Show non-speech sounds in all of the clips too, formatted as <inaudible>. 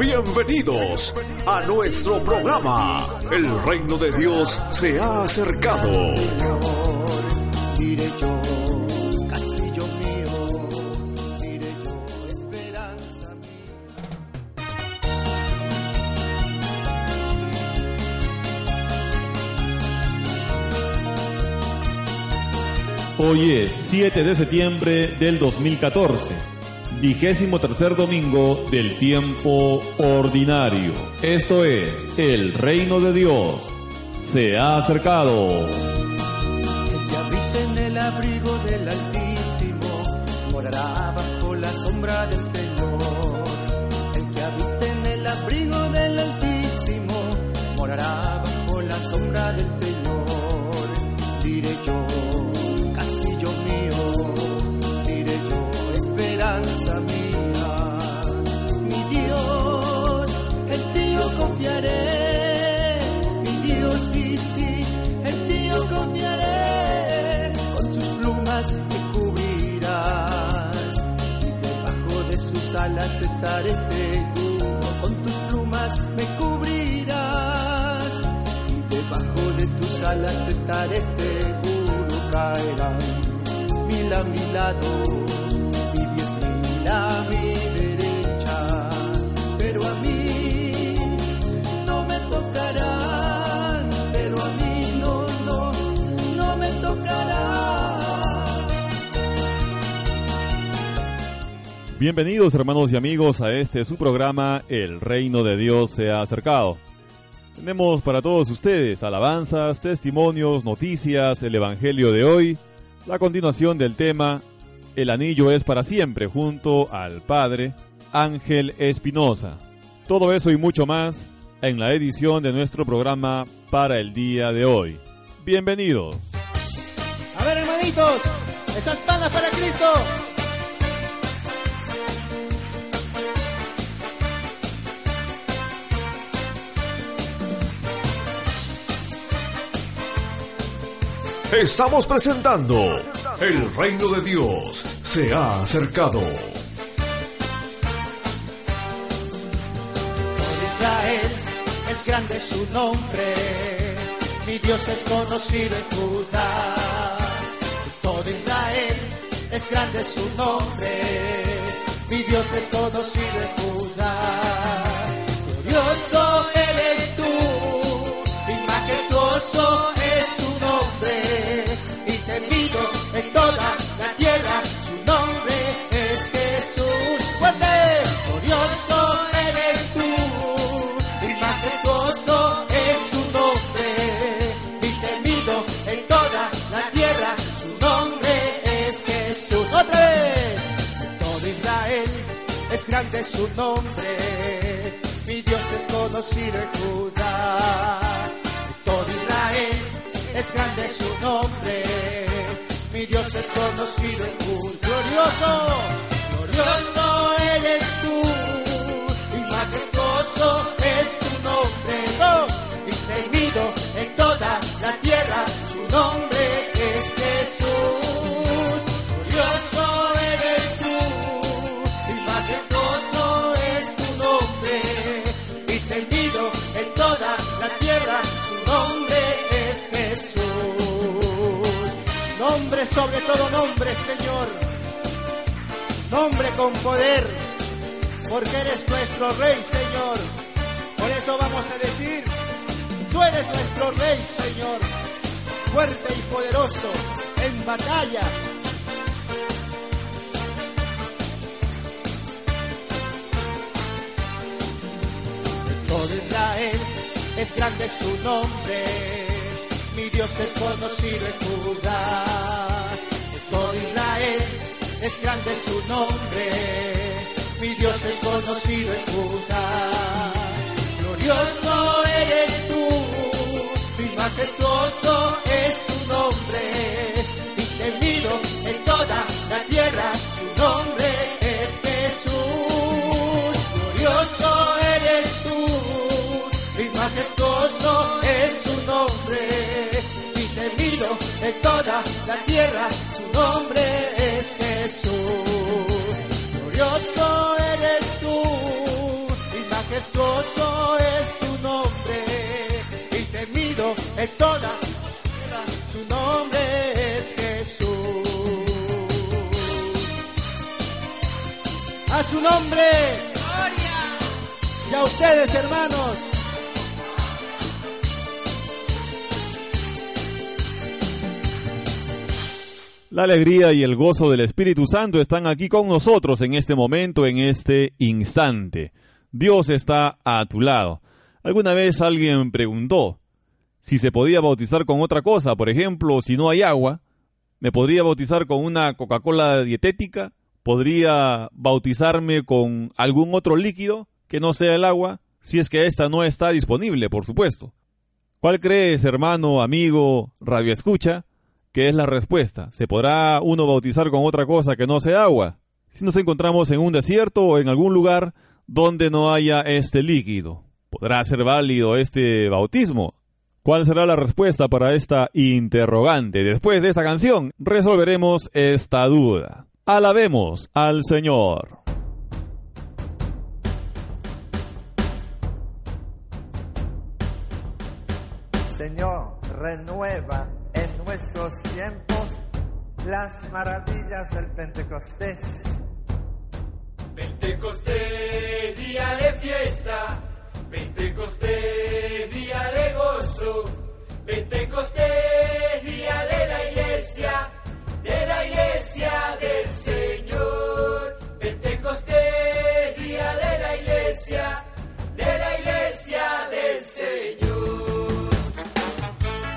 Bienvenidos a nuestro programa. El reino de Dios se ha acercado. Diré yo, castillo mío, diré yo, esperanza mía. Hoy es 7 de septiembre del 2014, vigésimo tercer domingo del tiempo ordinario. Esto es, el reino de Dios se ha acercado. El que habita en el abrigo del Altísimo morará bajo la sombra del Señor. El que habita en el abrigo del Altísimo morará bajo la sombra del Señor. Diré yo, Mi Dios, en ti yo confiaré. Mi Dios, sí, sí, en ti yo confiaré. Con tus plumas me cubrirás y debajo de sus alas estaré seguro. Con tus plumas me cubrirás y debajo de tus alas estaré seguro. Caerán a mi lado Bienvenidos hermanos y amigos a este su programa El reino de Dios se ha acercado. Tenemos para todos ustedes alabanzas, testimonios, noticias, el Evangelio de hoy, la continuación del tema El anillo es para siempre junto al Padre Ángel Espinosa. Todo eso y mucho más en la edición de nuestro programa para el día de hoy. Bienvenidos. A ver, hermanitos, esas palmas para Cristo. Estamos presentando El reino de Dios se ha acercado. Por Israel es grande su nombre, mi Dios es conocido en Judá. Todo Israel es grande su nombre, mi Dios es conocido en Judá. Glorioso eres tú, y majestuoso es su y temido en toda la tierra, su nombre es Jesús. Fuerte, glorioso eres tú, y majestuoso es su nombre, y temido en toda la tierra, su nombre es Jesús. Otra vez, todo Israel es grande su nombre, mi Dios es conocido en Judá. Todo Israel es grande su nombre. Mi Dios es conocido y glorioso, glorioso eres tú, y majestuoso es tu nombre, y temido en toda la tierra, su nombre es Jesús. Sobre todo nombre, Señor. Nombre con poder, porque eres nuestro Rey, Señor. Por eso vamos a decir, tú eres nuestro Rey, Señor. Fuerte y poderoso en batalla. Todo Israel es grande su nombre, mi Dios es conocido en Judá. Todo Israel es grande su nombre, mi Dios es conocido en Judá. Glorioso eres tú, y majestuoso es su nombre, y temido en toda la tierra, su nombre es Jesús. Glorioso eres tú, y majestuoso es su nombre, tierra, su nombre es Jesús. Glorioso eres tú, y majestuoso es tu nombre, y temido en toda la tierra, su nombre es Jesús. A su nombre. Y a ustedes, hermanos. La alegría y el gozo del Espíritu Santo están aquí con nosotros en este momento, en este instante. Dios está a tu lado. Alguna vez alguien preguntó si se podía bautizar con otra cosa, por ejemplo, si no hay agua, ¿me podría bautizar con una Coca-Cola dietética? ¿Podría bautizarme con algún otro líquido que no sea el agua? Si es que ésta no está disponible, por supuesto. ¿Cuál crees, hermano, amigo, radio escucha? Que es la respuesta. ¿Se podrá uno bautizar con otra cosa que no sea agua? Si nos encontramos en un desierto o en algún lugar donde no haya este líquido, ¿podrá ser válido este bautismo? ¿Cuál será la respuesta para esta interrogante? Después de esta canción resolveremos esta duda. Alabemos al Señor. Señor, renueva en nuestros tiempos las maravillas del Pentecostés. Pentecostés, día de fiesta, Pentecostés, día de gozo, Pentecostés, día de la iglesia, de la iglesia del Señor,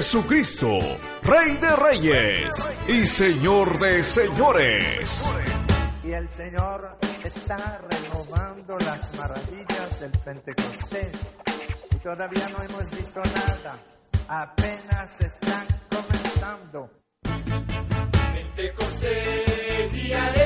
Jesucristo, Rey de Reyes y Señor de Señores. Y el Señor está renovando las maravillas del Pentecostés. Y todavía no hemos visto nada. Apenas están comenzando. Pentecostés, día de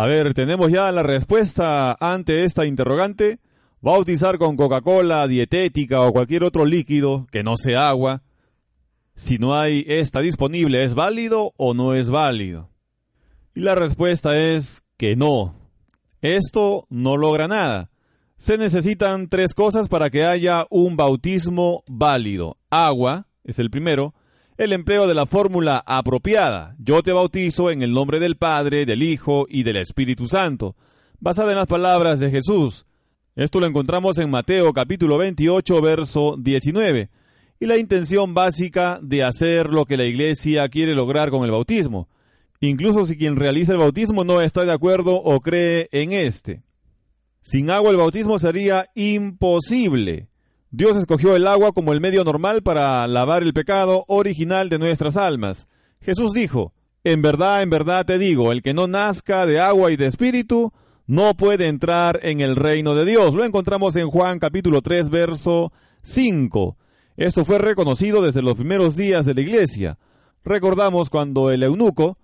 A ver, tenemos ya la respuesta ante esta interrogante. Bautizar con Coca-Cola, dietética o cualquier otro líquido que no sea agua. Si no hay esta disponible, ¿es válido o no es válido? Y la respuesta es que no. Esto no logra nada. Se necesitan tres cosas para que haya un bautismo válido. Agua, es el primero. El empleo de la fórmula apropiada. Yo te bautizo en el nombre del Padre, del Hijo y del Espíritu Santo. Basada en las palabras de Jesús. Esto lo encontramos en Mateo capítulo 28, verso 19. Y la intención básica de hacer lo que la iglesia quiere lograr con el bautismo. Incluso si quien realiza el bautismo no está de acuerdo o cree en este. Sin agua el bautismo sería imposible. Dios escogió el agua como el medio normal para lavar el pecado original de nuestras almas. Jesús dijo, En verdad, en verdad te digo, el que no nazca de agua y de espíritu, no puede entrar en el reino de Dios. Lo encontramos en Juan capítulo 3, verso 5. Esto fue reconocido desde los primeros días de la iglesia. Recordamos cuando el eunuco,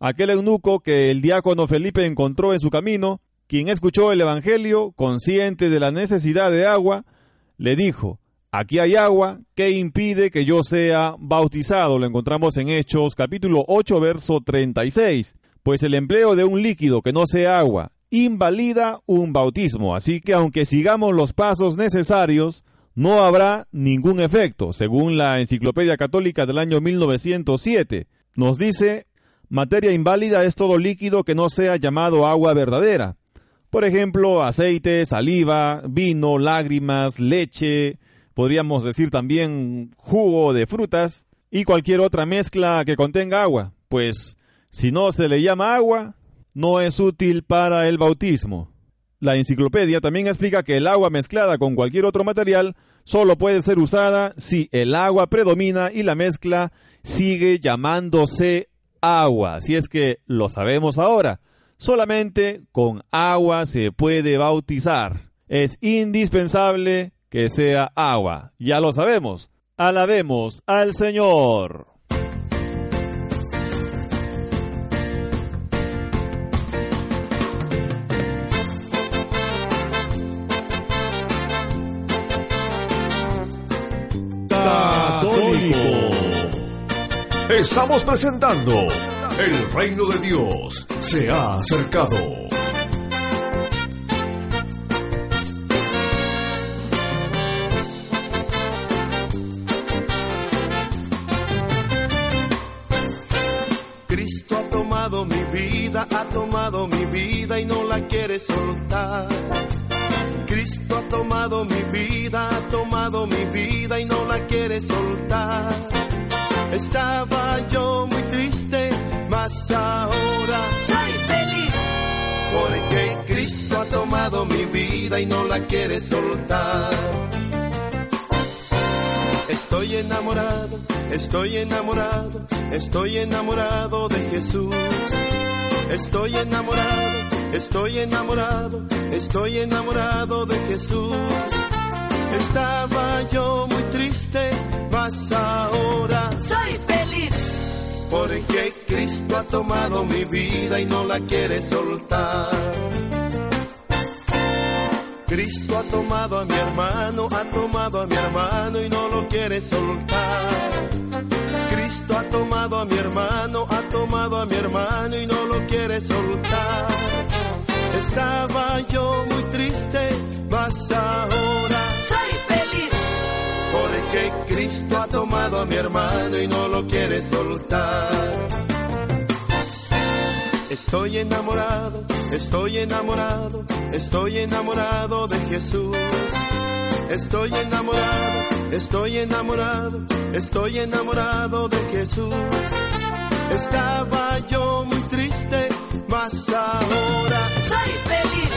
aquel eunuco que el diácono Felipe encontró en su camino, quien escuchó el Evangelio, consciente de la necesidad de agua, le dijo, aquí hay agua, ¿qué impide que yo sea bautizado? Lo encontramos en Hechos capítulo 8, verso 36. Pues el empleo de un líquido que no sea agua invalida un bautismo, así que aunque sigamos los pasos necesarios, no habrá ningún efecto, según la Enciclopedia Católica del año 1907. Nos dice, materia inválida es todo líquido que no sea llamado agua verdadera. Por ejemplo, aceite, saliva, vino, lágrimas, leche, podríamos decir también jugo de frutas y cualquier otra mezcla que contenga agua. Pues si no se le llama agua, no es útil para el bautismo. La enciclopedia también explica que el agua mezclada con cualquier otro material solo puede ser usada si el agua predomina y la mezcla sigue llamándose agua. Si es que lo sabemos ahora. Solamente con agua se puede bautizar. Es indispensable que sea agua. Ya lo sabemos. Alabemos al Señor. Católico. Estamos presentando El reino de Dios se ha acercado. Cristo ha tomado mi vida, ha tomado mi vida y no la quiere soltar. Cristo ha tomado mi vida, ha tomado mi vida y no la quiere soltar. Estaba yo muy mas ahora soy feliz. Porque Cristo ha tomado mi vida y no la quiere soltar. Estoy enamorado, estoy enamorado, estoy enamorado de Jesús. Estoy enamorado, estoy enamorado, estoy enamorado de Jesús. Estaba yo muy triste, mas ahora soy feliz. Porque Cristo ha tomado mi vida y no la quiere soltar. Cristo ha tomado a mi hermano, ha tomado a mi hermano y no lo quiere soltar. Cristo ha tomado a mi hermano, ha tomado a mi hermano y no lo quiere soltar. Estaba yo muy triste, mas ahora ha tomado a mi hermano y no lo quiere soltar. Estoy enamorado, estoy enamorado, estoy enamorado de Jesús. Estoy enamorado, estoy enamorado, estoy enamorado de Jesús. Estaba yo muy triste, mas ahora soy feliz.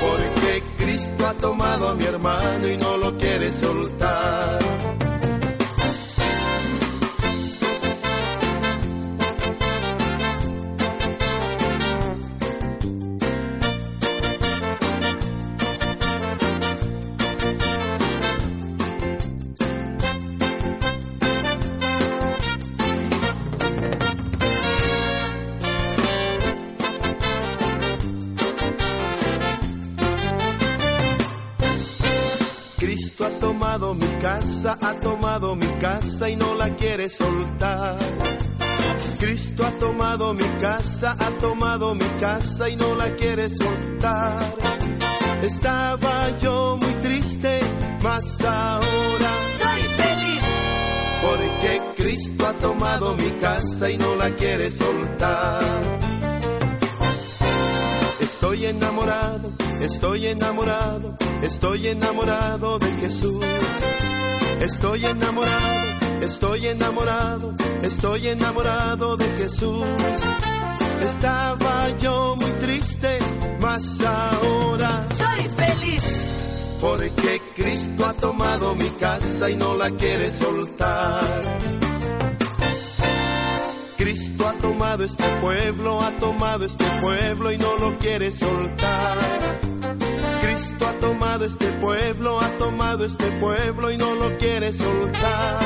Porque Cristo ha tomado a mi hermano y no tomado mi casa y no la quiere soltar. Cristo ha tomado mi casa, ha tomado mi casa y no la quiere soltar. Estaba yo muy triste, mas ahora soy feliz. Porque Cristo ha tomado mi casa y no la quiere soltar. Estoy enamorado, estoy enamorado, estoy enamorado de Jesús. Estoy enamorado, estoy enamorado, estoy enamorado de Jesús. Estaba yo muy triste, mas ahora soy feliz. Porque Cristo ha tomado mi casa y no la quiere soltar. Cristo ha tomado este pueblo, ha tomado este pueblo y no lo quiere soltar. Cristo ha tomado este pueblo, ha tomado este pueblo y no lo quiere soltar.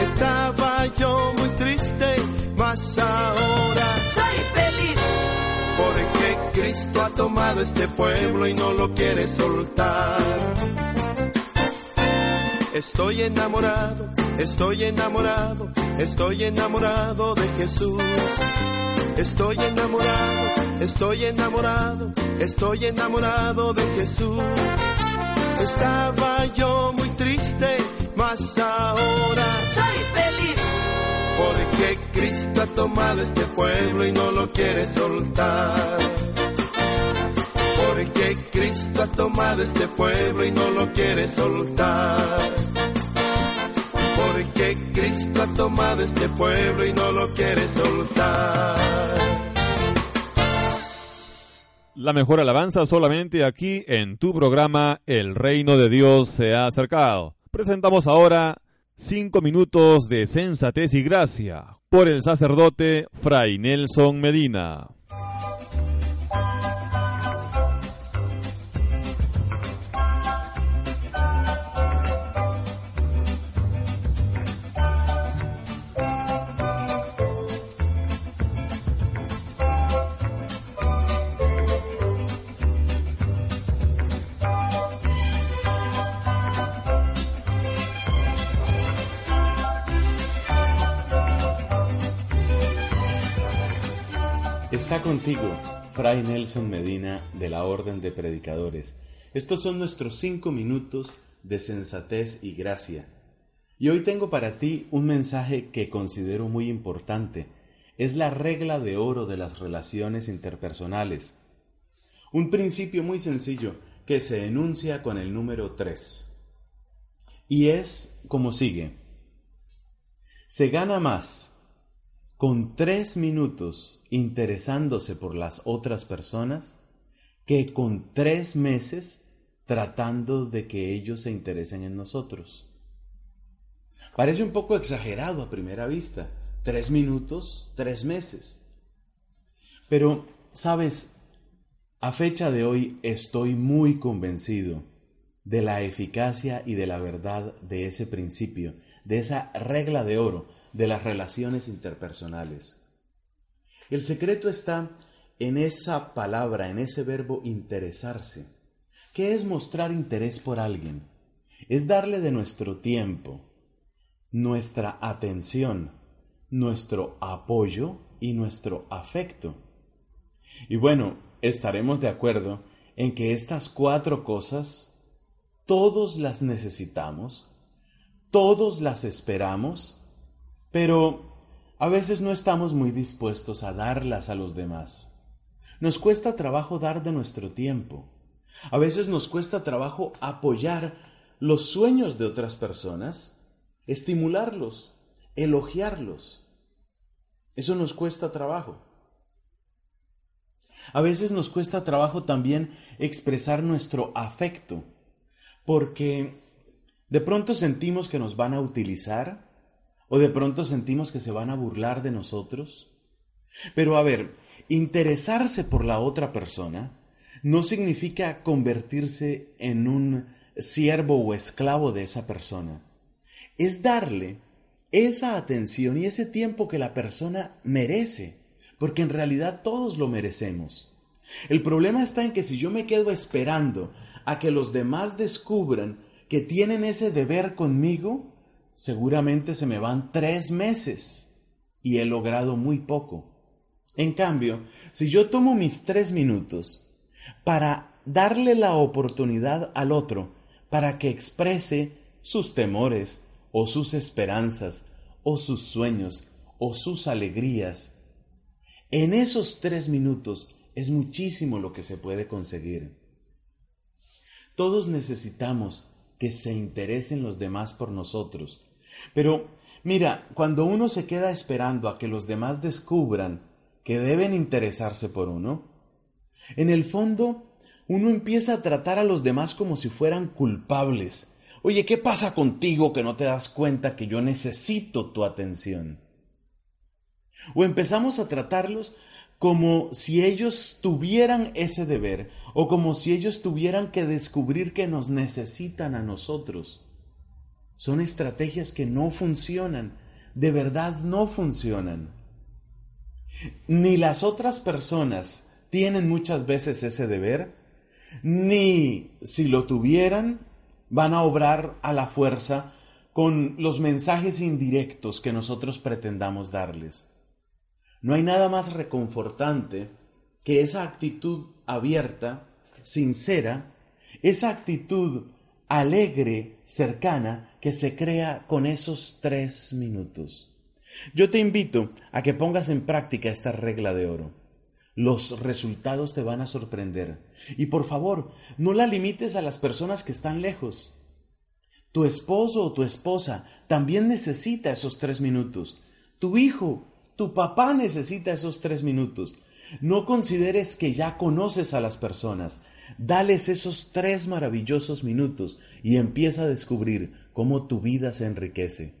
Estaba yo muy triste, mas ahora soy feliz. Porque Cristo ha tomado este pueblo y no lo quiere soltar. Estoy enamorado, estoy enamorado, estoy enamorado de Jesús. Estoy enamorado, estoy enamorado, estoy enamorado de Jesús. Estaba yo muy triste, mas ahora soy feliz. Porque Cristo ha tomado este pueblo y no lo quiere soltar. Porque Cristo ha tomado este pueblo y no lo quiere soltar. Porque Cristo ha tomado este pueblo y no lo quiere soltar. La mejor alabanza solamente aquí en tu programa El Reino de Dios se ha acercado. Presentamos ahora cinco minutos de sensatez y gracia por el sacerdote Fray Nelson Medina. Está contigo, Fray Nelson Medina de la Orden de Predicadores. Estos son nuestros cinco minutos de sensatez y gracia. Y hoy tengo para ti un mensaje que considero muy importante. Es la regla de oro de las relaciones interpersonales. Un principio muy sencillo que se enuncia con el número 3. Y es como sigue. Se gana más con tres minutos interesándose por las otras personas que con tres meses tratando de que ellos se interesen en nosotros. Parece un poco exagerado a primera vista. Tres minutos, tres meses. Pero, sabes, a fecha de hoy estoy muy convencido de la eficacia y de la verdad de ese principio, de esa regla de oro de las relaciones interpersonales. El secreto está en esa palabra, en ese verbo interesarse. ¿Qué es mostrar interés por alguien? Es darle de nuestro tiempo, nuestra atención, nuestro apoyo y nuestro afecto. Y bueno, estaremos de acuerdo en que estas cuatro cosas todos las necesitamos, todos las esperamos pero a veces no estamos muy dispuestos a darlas a los demás. Nos cuesta trabajo dar de nuestro tiempo. A veces nos cuesta trabajo apoyar los sueños de otras personas, estimularlos, elogiarlos. Eso nos cuesta trabajo. A veces nos cuesta trabajo también expresar nuestro afecto, porque de pronto sentimos que nos van a utilizar ¿O de pronto sentimos que se van a burlar de nosotros? Pero a ver, interesarse por la otra persona no significa convertirse en un siervo o esclavo de esa persona. Es darle esa atención y ese tiempo que la persona merece, porque en realidad todos lo merecemos. El problema está en que si yo me quedo esperando a que los demás descubran que tienen ese deber conmigo, seguramente se me van tres meses y he logrado muy poco. En cambio, si yo tomo mis tres minutos para darle la oportunidad al otro para que exprese sus temores o sus esperanzas o sus sueños o sus alegrías, en esos tres minutos es muchísimo lo que se puede conseguir. Todos necesitamos que se interesen los demás por nosotros. Pero mira, cuando uno se queda esperando a que los demás descubran que deben interesarse por uno, en el fondo uno empieza a tratar a los demás como si fueran culpables. Oye, ¿qué pasa contigo que no te das cuenta que yo necesito tu atención? O empezamos a tratarlos como si ellos tuvieran ese deber o como si ellos tuvieran que descubrir que nos necesitan a nosotros. Son estrategias que no funcionan, de verdad no funcionan. Ni las otras personas tienen muchas veces ese deber, ni si lo tuvieran, van a obrar a la fuerza con los mensajes indirectos que nosotros pretendamos darles. No hay nada más reconfortante que esa actitud abierta, sincera, esa actitud alegre, cercana, que se crea con esos tres minutos. Yo te invito a que pongas en práctica esta regla de oro. Los resultados te van a sorprender. Y por favor, no la limites a las personas que están lejos. Tu esposo o tu esposa también necesita esos tres minutos. Tu hijo tu papá necesita esos tres minutos. No consideres que ya conoces a las personas. Dales esos tres maravillosos minutos y empieza a descubrir cómo tu vida se enriquece.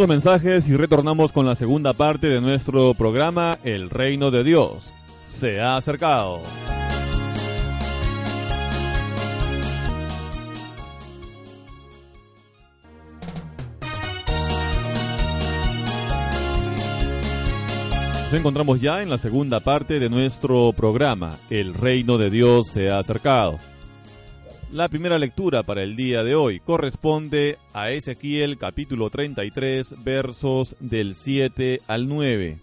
Unos mensajes y retornamos con la segunda parte de nuestro programa El Reino de Dios. Se ha acercado. Nos encontramos ya en la segunda parte de nuestro programa, El reino de Dios se ha acercado. La primera lectura para el día de hoy corresponde a Ezequiel capítulo 33 versos del 7 al 9.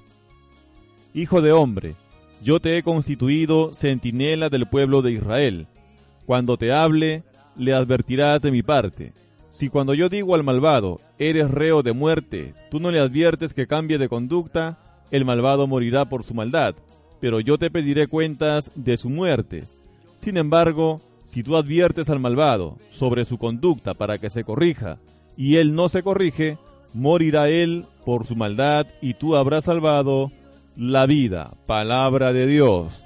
Hijo de hombre, yo te he constituido centinela del pueblo de Israel. Cuando te hable, le advertirás de mi parte. Si cuando yo digo al malvado, eres reo de muerte, tú no le adviertes que cambie de conducta, el malvado morirá por su maldad, pero yo te pediré cuentas de su muerte. Sin embargo, si tú adviertes al malvado sobre su conducta para que se corrija, y él no se corrige, morirá él por su maldad y tú habrás salvado la vida. Palabra de Dios.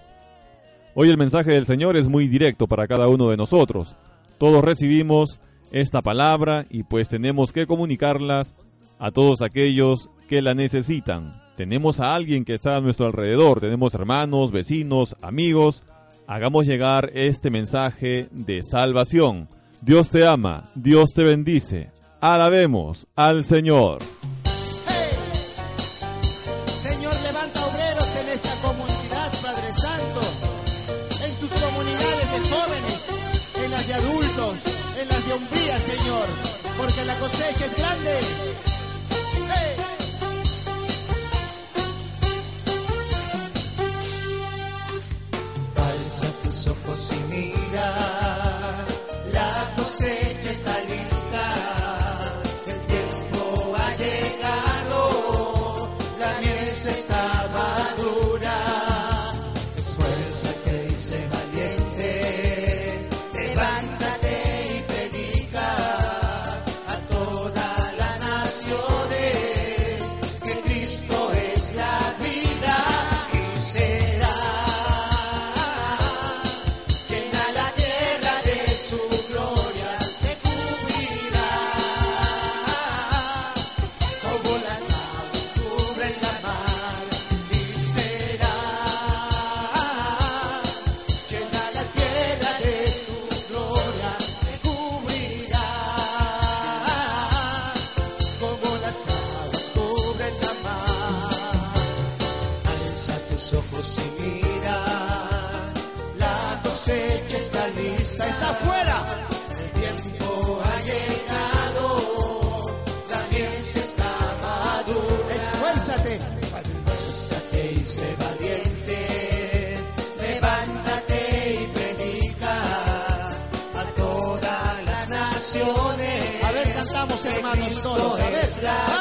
Hoy el mensaje del Señor es muy directo para cada uno de nosotros. Todos recibimos esta palabra y pues tenemos que comunicarlas a todos aquellos que la necesitan tenemos a alguien que está a nuestro alrededor, tenemos hermanos, vecinos, amigos, hagamos llegar este mensaje de salvación. Dios te ama, Dios te bendice. Alabemos al Señor. Todos, a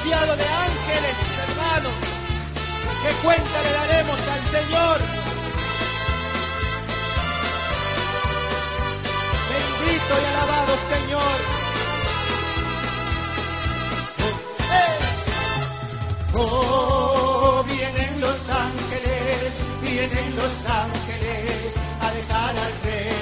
Rodeado de ángeles, hermano. ¿Qué cuenta le daremos al Señor? Bendito y alabado Señor. ¡Eh! Oh, vienen los ángeles, vienen los ángeles a dejar al rey.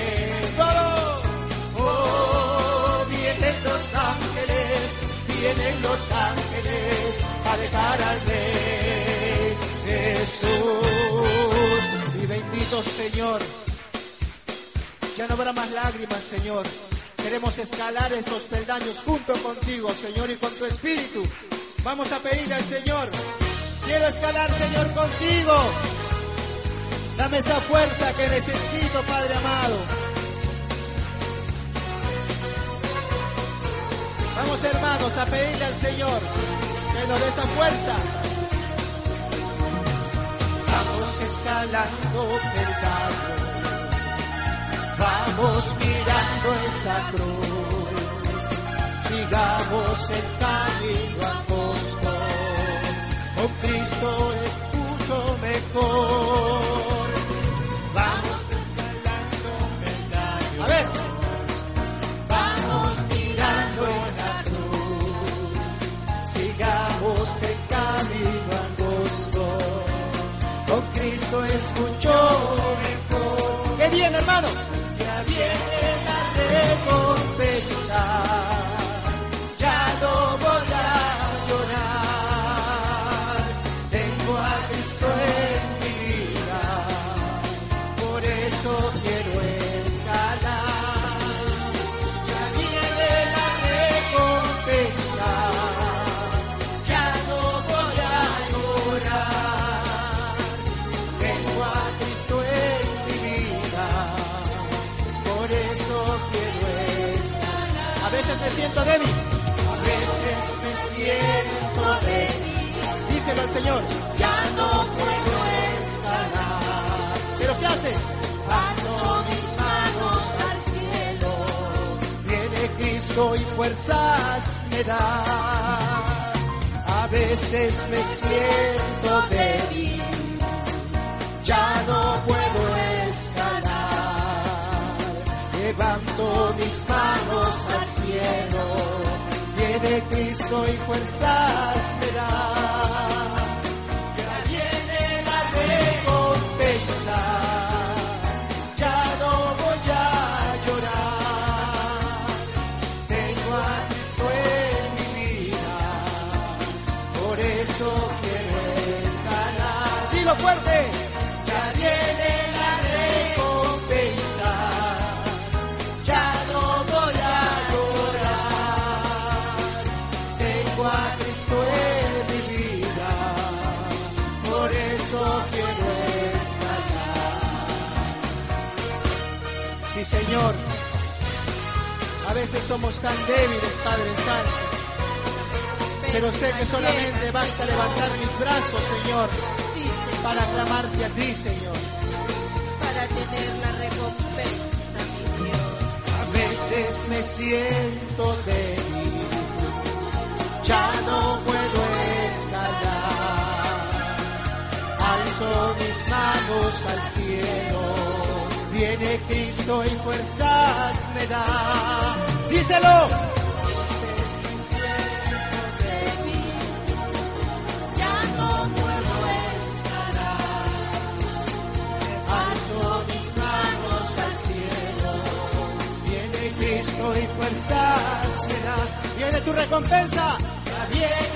Vienen los ángeles a dejar al rey Jesús. Y bendito Señor, ya no habrá más lágrimas, Señor. Queremos escalar esos peldaños junto contigo, Señor, y con tu espíritu. Vamos a pedirle al Señor. Quiero escalar, Señor, contigo. Dame esa fuerza que necesito, Padre amado. Vamos, hermanos, a pedirle al Señor que nos dé esa fuerza. Vamos escalando peldaños. Vamos mirando esa cruz, sigamos el camino angosto, con Cristo es mucho mejor. Cristo es siento débil. Díselo al Señor, ya no puedo escalar. ¿Pero qué haces? Ando mis manos al cielo, viene Cristo y fuerzas me da. A veces me siento débil, ya no puedo escalar. Levanto mis manos al cielo, viene Cristo y fuerzas me. Señor. A veces somos tan débiles, Padre Santo. Pero sé que solamente basta levantar mis brazos, Señor, para clamarte a ti, Señor. Para tener la recompensa, mi Dios. A veces me siento débil, ya no puedo escalar. Alzo mis manos al cielo, viene Cristo y fuerzas me da. Díselo. Ya no puedo escalar. Alzo mis manos al cielo. Viene Cristo y fuerzas me da. Viene tu recompensa. Viene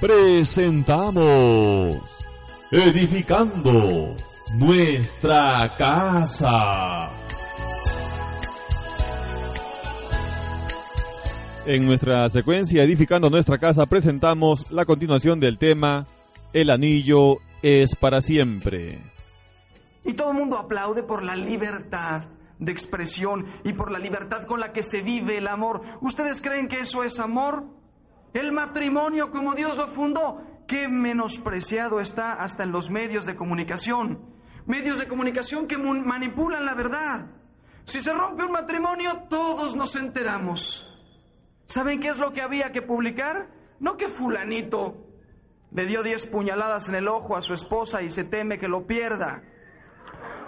Presentamos Edificando nuestra casa. En nuestra secuencia Edificando nuestra casa presentamos la continuación del tema El anillo es para siempre. Y todo el mundo aplaude por la libertad de expresión y por la libertad con la que se vive el amor. ¿Ustedes creen que eso es amor? El matrimonio como Dios lo fundó, qué menospreciado está hasta en los medios de comunicación. Medios de comunicación que manipulan la verdad. Si se rompe un matrimonio, todos nos enteramos. ¿Saben qué es lo que había que publicar? No que fulanito le dio diez puñaladas en el ojo a su esposa y se teme que lo pierda.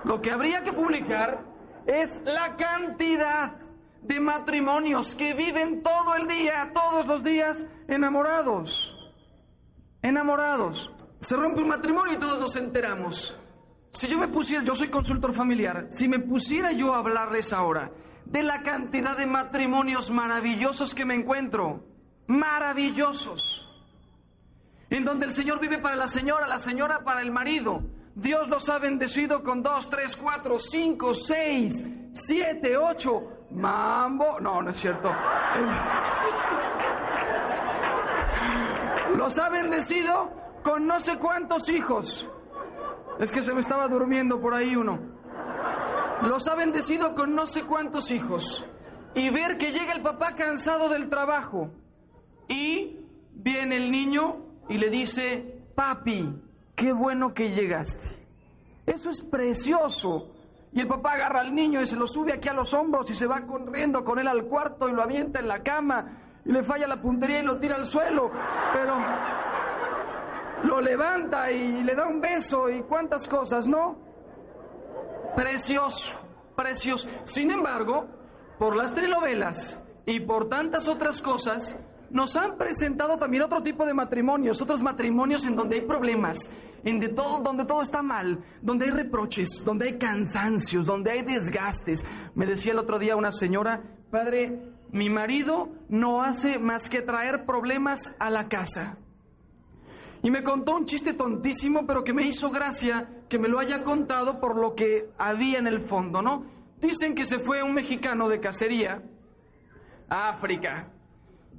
Lo que habría que publicar es la cantidad de matrimonios que viven todo el día, todos los días, enamorados. Enamorados. Se rompe un matrimonio y todos nos enteramos. Si yo me pusiera, yo soy consultor familiar, si me pusiera yo a hablarles ahora de la cantidad de matrimonios maravillosos que me encuentro, maravillosos, en donde el Señor vive para la señora, la señora para el marido. Dios los ha bendecido con dos, tres, cuatro, cinco, seis, siete, ocho. Mambo. No, no es cierto. <laughs> Los ha bendecido con no sé cuántos hijos. Es que se me estaba durmiendo por ahí uno. Los ha bendecido con no sé cuántos hijos. Y ver que llega el papá cansado del trabajo. Y viene el niño y le dice, papi, qué bueno que llegaste. Eso es precioso. Y el papá agarra al niño y se lo sube aquí a los hombros y se va corriendo con él al cuarto y lo avienta en la cama y le falla la puntería y lo tira al suelo. Pero lo levanta y le da un beso y cuántas cosas, ¿no? Precioso, precioso. Sin embargo, por las telenovelas y por tantas otras cosas, nos han presentado también otro tipo de matrimonios, otros matrimonios en donde hay problemas, en de todo, donde todo está mal, donde hay reproches, donde hay cansancios, donde hay desgastes. Me decía el otro día una señora, padre, mi marido no hace más que traer problemas a la casa. Y me contó un chiste tontísimo, pero que me hizo gracia que me lo haya contado por lo que había en el fondo, ¿no? Dicen que se fue un mexicano de cacería a África.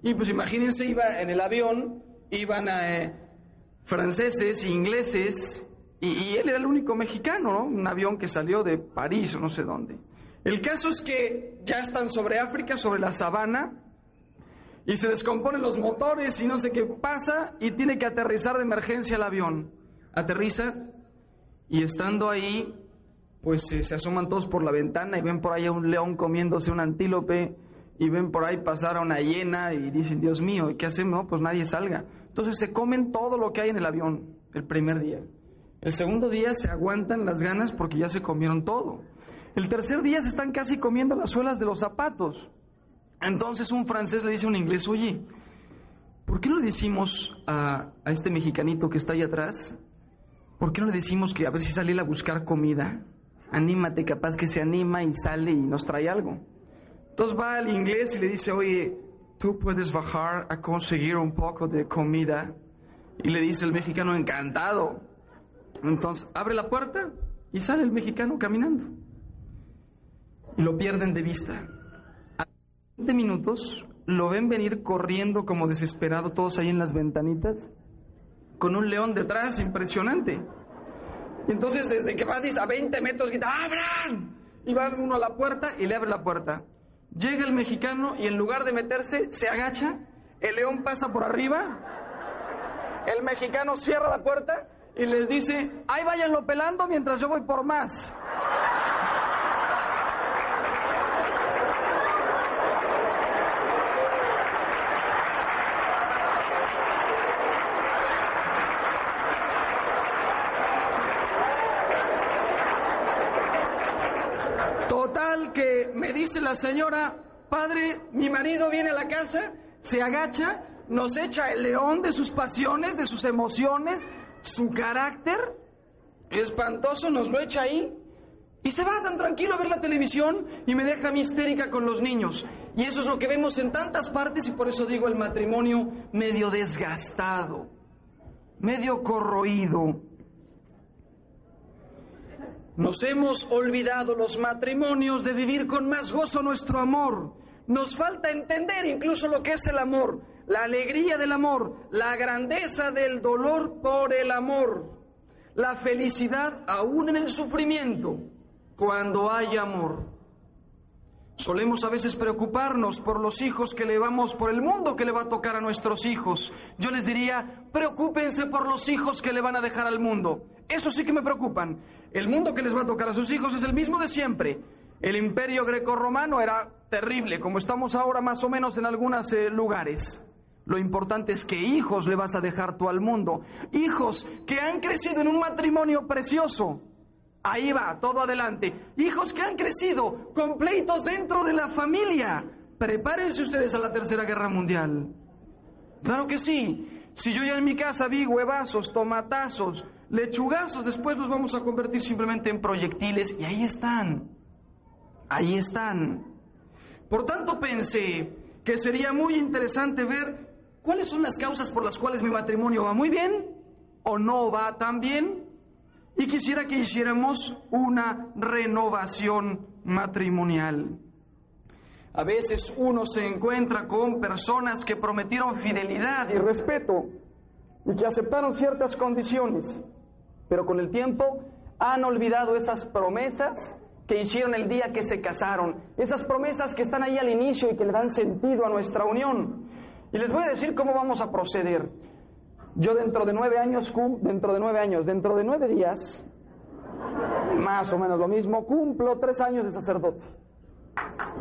Y pues imagínense, iba en el avión, iban eh, franceses, ingleses, y, y él era el único mexicano, ¿no? Un avión que salió de París o no sé dónde. El caso es que ya están sobre África, sobre la sabana, y se descomponen los motores y no sé qué pasa, y tiene que aterrizar de emergencia el avión. Aterriza, y estando ahí, pues eh, se asoman todos por la ventana y ven por ahí a un león comiéndose un antílope, y ven por ahí pasar a una hiena y dicen, Dios mío, ¿y qué hacemos? Pues nadie salga. Entonces se comen todo lo que hay en el avión el primer día. El segundo día se aguantan las ganas porque ya se comieron todo. El tercer día se están casi comiendo las suelas de los zapatos. Entonces un francés le dice a un inglés, oye, ¿por qué no le decimos a, a este mexicanito que está ahí atrás? ¿Por qué no le decimos que a ver si sale a buscar comida? Anímate, capaz que se anima y sale y nos trae algo. Entonces va al inglés y le dice, oye, tú puedes bajar a conseguir un poco de comida. Y le dice el mexicano, encantado. Entonces abre la puerta y sale el mexicano caminando. Y lo pierden de vista. A 20 minutos lo ven venir corriendo como desesperado todos ahí en las ventanitas, con un león detrás impresionante. Y entonces desde que va a 20 metros grita, ¡abran! Y va uno a la puerta y le abre la puerta. Llega el mexicano y en lugar de meterse, se agacha, el león pasa por arriba, el mexicano cierra la puerta y les dice, ahí váyanlo pelando mientras yo voy por más. Total que me dice señora, padre, mi marido viene a la casa, se agacha, nos echa el león de sus pasiones, de sus emociones, su carácter espantoso, nos lo echa ahí y se va tan tranquilo a ver la televisión y me deja histérica con los niños. Y eso es lo que vemos en tantas partes y por eso digo el matrimonio medio desgastado, medio corroído. Nos hemos olvidado los matrimonios de vivir con más gozo nuestro amor. Nos falta entender incluso lo que es el amor, la alegría del amor, la grandeza del dolor por el amor, la felicidad aún en el sufrimiento, cuando hay amor. Solemos a veces preocuparnos por los hijos que le vamos, por el mundo que le va a tocar a nuestros hijos. Yo les diría, preocúpense por los hijos que le van a dejar al mundo. Eso sí que me preocupan. El mundo que les va a tocar a sus hijos es el mismo de siempre. El imperio grecorromano era terrible, como estamos ahora más o menos en algunos eh, lugares. Lo importante es qué hijos le vas a dejar tú al mundo. Hijos que han crecido en un matrimonio precioso. Ahí va, todo adelante. Hijos que han crecido con pleitos dentro de la familia. Prepárense ustedes a la Tercera Guerra Mundial. Claro que sí. Si yo ya en mi casa vi huevazos, tomatazos, lechugazos, después los vamos a convertir simplemente en proyectiles y ahí están. Ahí están. Por tanto pensé que sería muy interesante ver cuáles son las causas por las cuales mi matrimonio va muy bien o no va tan bien. Y quisiera que hiciéramos una renovación matrimonial. A veces uno se encuentra con personas que prometieron fidelidad y respeto y que aceptaron ciertas condiciones, pero con el tiempo han olvidado esas promesas que hicieron el día que se casaron, esas promesas que están ahí al inicio y que le dan sentido a nuestra unión. Y les voy a decir cómo vamos a proceder. Yo dentro de nueve años, dentro de nueve años, dentro de nueve días, más o menos lo mismo, cumplo tres años de sacerdote.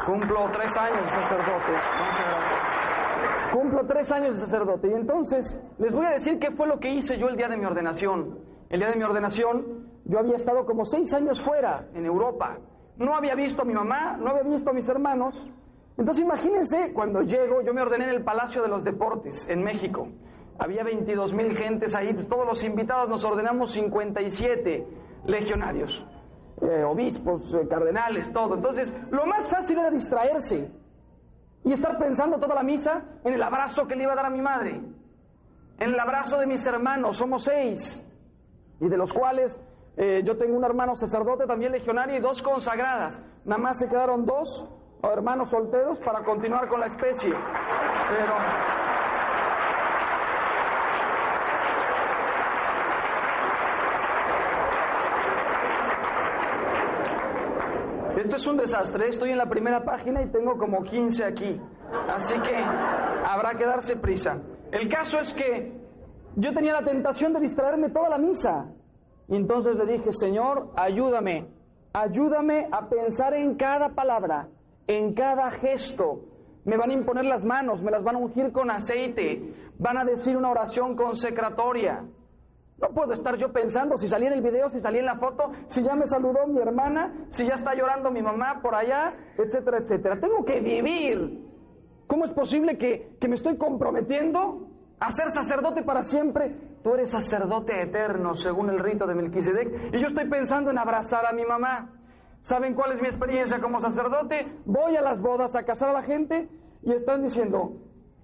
Cumplo tres años de sacerdote. Muchas gracias. Cumplo tres años de sacerdote. Y entonces les voy a decir qué fue lo que hice yo el día de mi ordenación. El día de mi ordenación yo había estado como seis años fuera, en Europa. No había visto a mi mamá, no había visto a mis hermanos. Entonces imagínense, cuando llego, yo me ordené en el Palacio de los Deportes, en México. había 22 mil gentes ahí, todos los invitados nos ordenamos 57 legionarios, eh, obispos, eh, cardenales, todo. Entonces, lo más fácil era distraerse y estar pensando toda la misa en el abrazo que le iba a dar a mi madre, en el abrazo de mis hermanos, somos seis, y de los cuales eh, yo tengo un hermano sacerdote también legionario y dos consagradas. Nada más se quedaron dos hermanos solteros para continuar con la especie. Pero Esto es un desastre. Estoy en la primera página y tengo como 15 aquí. Así que habrá que darse prisa. El caso es que yo tenía la tentación de distraerme toda la misa. Entonces le dije, Señor, ayúdame. Ayúdame a pensar en cada palabra, en cada gesto. Me van a imponer las manos, me las van a ungir con aceite, van a decir una oración consecratoria. No puedo estar yo pensando si salí en el video, si salí en la foto, si ya me saludó mi hermana, si ya está llorando mi mamá por allá, etcétera, etcétera. Tengo que vivir. ¿Cómo es posible que, que me estoy comprometiendo a ser sacerdote para siempre? Tú eres sacerdote eterno, según el rito de Melquisedec, y yo estoy pensando en abrazar a mi mamá. ¿Saben cuál es mi experiencia como sacerdote? Voy a las bodas a casar a la gente y están diciendo,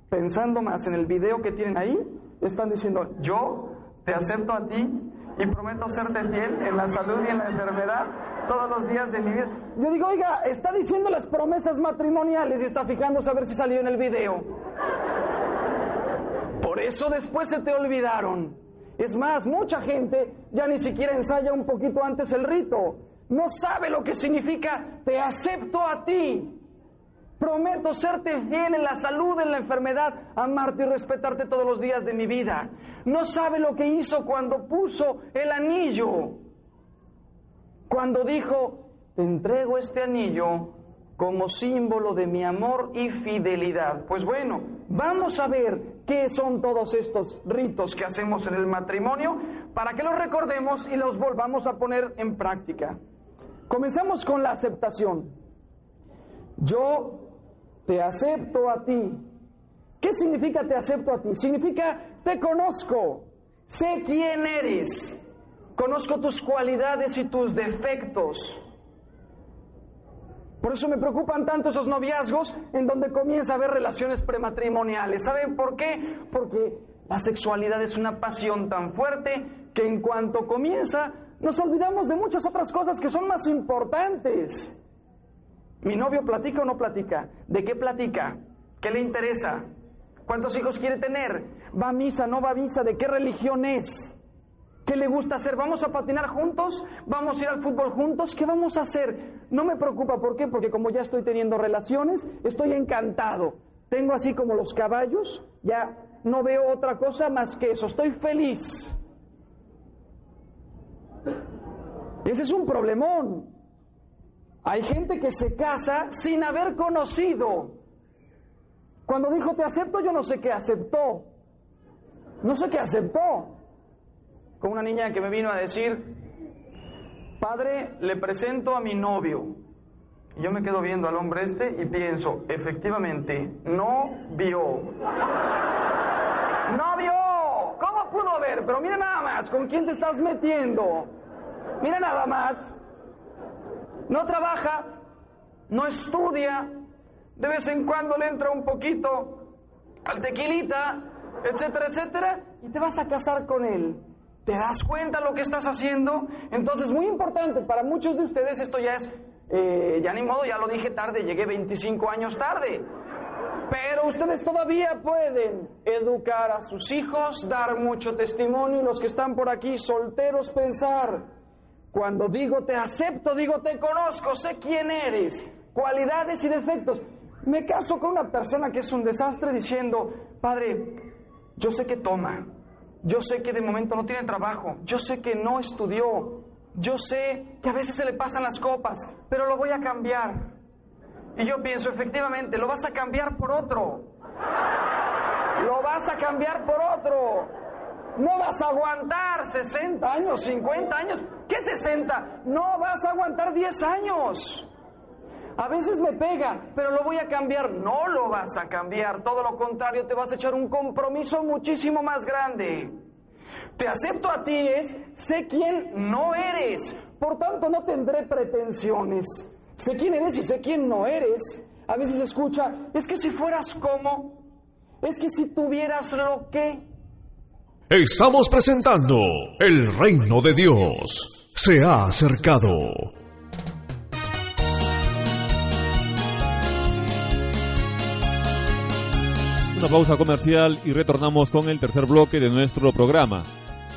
pensando más en el video que tienen ahí, están diciendo, yo te acepto a ti y prometo serte fiel en la salud y en la enfermedad todos los días de mi vida. Yo digo, oiga, está diciendo las promesas matrimoniales y está fijándose a ver si salió en el video. Por eso después se te olvidaron. Es más, mucha gente ya ni siquiera ensaya un poquito antes el rito. No sabe lo que significa te acepto a ti. Prometo serte fiel en la salud, en la enfermedad, amarte y respetarte todos los días de mi vida. No sabe lo que hizo cuando puso el anillo. Cuando dijo, te entrego este anillo como símbolo de mi amor y fidelidad. Pues bueno, vamos a ver qué son todos estos ritos que hacemos en el matrimonio para que los recordemos y los volvamos a poner en práctica. Comenzamos con la aceptación. Yo te acepto a ti. ¿Qué significa te acepto a ti? Significa te conozco, sé quién eres, conozco tus cualidades y tus defectos. Por eso me preocupan tanto esos noviazgos en donde comienza a haber relaciones prematrimoniales. ¿Saben por qué? Porque la sexualidad es una pasión tan fuerte que en cuanto comienza nos olvidamos de muchas otras cosas que son más importantes. ¿Mi novio platica o no platica? ¿De qué platica? ¿Qué le interesa? ¿Cuántos hijos quiere tener? ¿Va a misa? ¿No va a misa? ¿De qué religión es? ¿Qué le gusta hacer? ¿Vamos a patinar juntos? ¿Vamos a ir al fútbol juntos? ¿Qué vamos a hacer? No me preocupa, ¿por qué? Porque como ya estoy teniendo relaciones, estoy encantado. Tengo así como los caballos, ya no veo otra cosa más que eso, estoy feliz. Ese es un problemón. Hay gente que se casa sin haber conocido. Cuando dijo te acepto, yo no sé qué aceptó. No sé qué aceptó. Con una niña que me vino a decir, padre, le presento a mi novio. Y yo me quedo viendo al hombre este y pienso, efectivamente, no vio. <laughs> ¡No vio! ¿Cómo pudo ver? Pero mira nada más, ¿con quién te estás metiendo? Mira nada más no trabaja, no estudia, de vez en cuando le entra un poquito al tequilita, etcétera, etcétera, y te vas a casar con él. ¿Te das cuenta lo que estás haciendo? Entonces, muy importante, para muchos de ustedes esto ya es, eh, ya ni modo, ya lo dije tarde, llegué 25 años tarde. Pero ustedes todavía pueden educar a sus hijos, dar mucho testimonio y los que están por aquí solteros pensar, cuando digo te acepto, digo te conozco, sé quién eres, cualidades y defectos. Me caso con una persona que es un desastre diciendo, Padre, yo sé que toma, yo sé que de momento no tiene trabajo, yo sé que no estudió, yo sé que a veces se le pasan las copas, pero lo voy a cambiar. Y yo pienso, efectivamente, lo vas a cambiar por otro. Lo vas a cambiar por otro. No vas a aguantar 60 años, 50 años. ¿Qué 60? No vas a aguantar 10 años. A veces me pega, pero lo voy a cambiar. No lo vas a cambiar. Todo lo contrario, te vas a echar un compromiso muchísimo más grande. Te acepto a ti es, sé quién no eres. Por tanto, no tendré pretensiones. Sé quién eres y sé quién no eres. A veces escucha, es que si fueras como, es que si tuvieras lo que. Estamos presentando El reino de Dios se ha acercado. Una pausa comercial y retornamos con el tercer bloque de nuestro programa.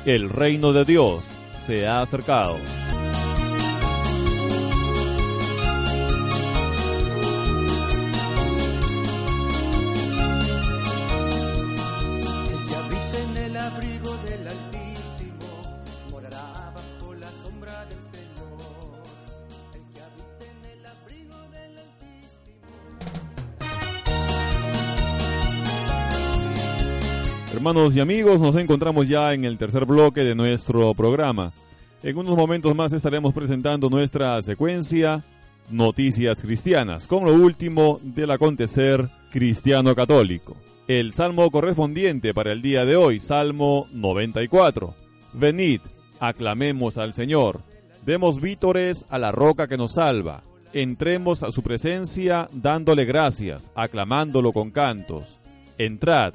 El reino de Dios se ha acercado. Y amigos, nos encontramos ya en el tercer bloque de nuestro programa. En unos momentos más estaremos presentando nuestra secuencia Noticias Cristianas, con lo último del acontecer cristiano católico. El salmo correspondiente para el día de hoy, Salmo 94. Venid, aclamemos al Señor, demos vítores a la roca que nos salva, entremos a su presencia dándole gracias, aclamándolo con cantos. Entrad,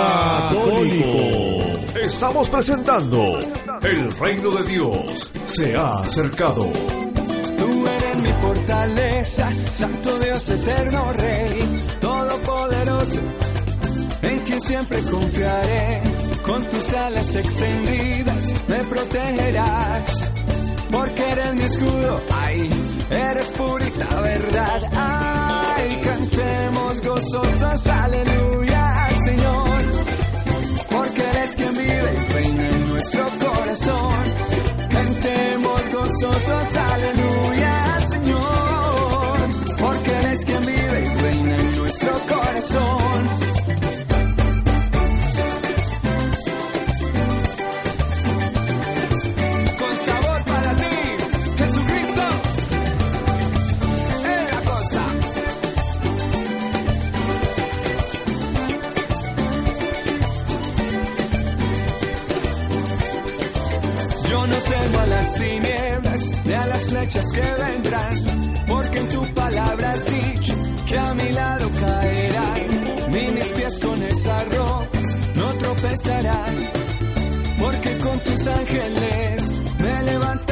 Católico. Estamos presentando El reino de Dios se ha acercado. Tú eres mi fortaleza, Santo Dios eterno Rey, Todopoderoso, en quien siempre confiaré. Con tus alas extendidas me protegerás, porque eres mi escudo, ay, eres purita verdad, ay, cantemos gozosos, aleluya eres quien vive y reina en nuestro corazón. Cantemos gozosos, aleluya al Señor, porque eres quien vive y reina en nuestro corazón. Que vendrán, porque en tu palabra has dicho que a mi lado caerán, ni mis pies con esas rocas no tropezarán, porque con tus ángeles me levantarás.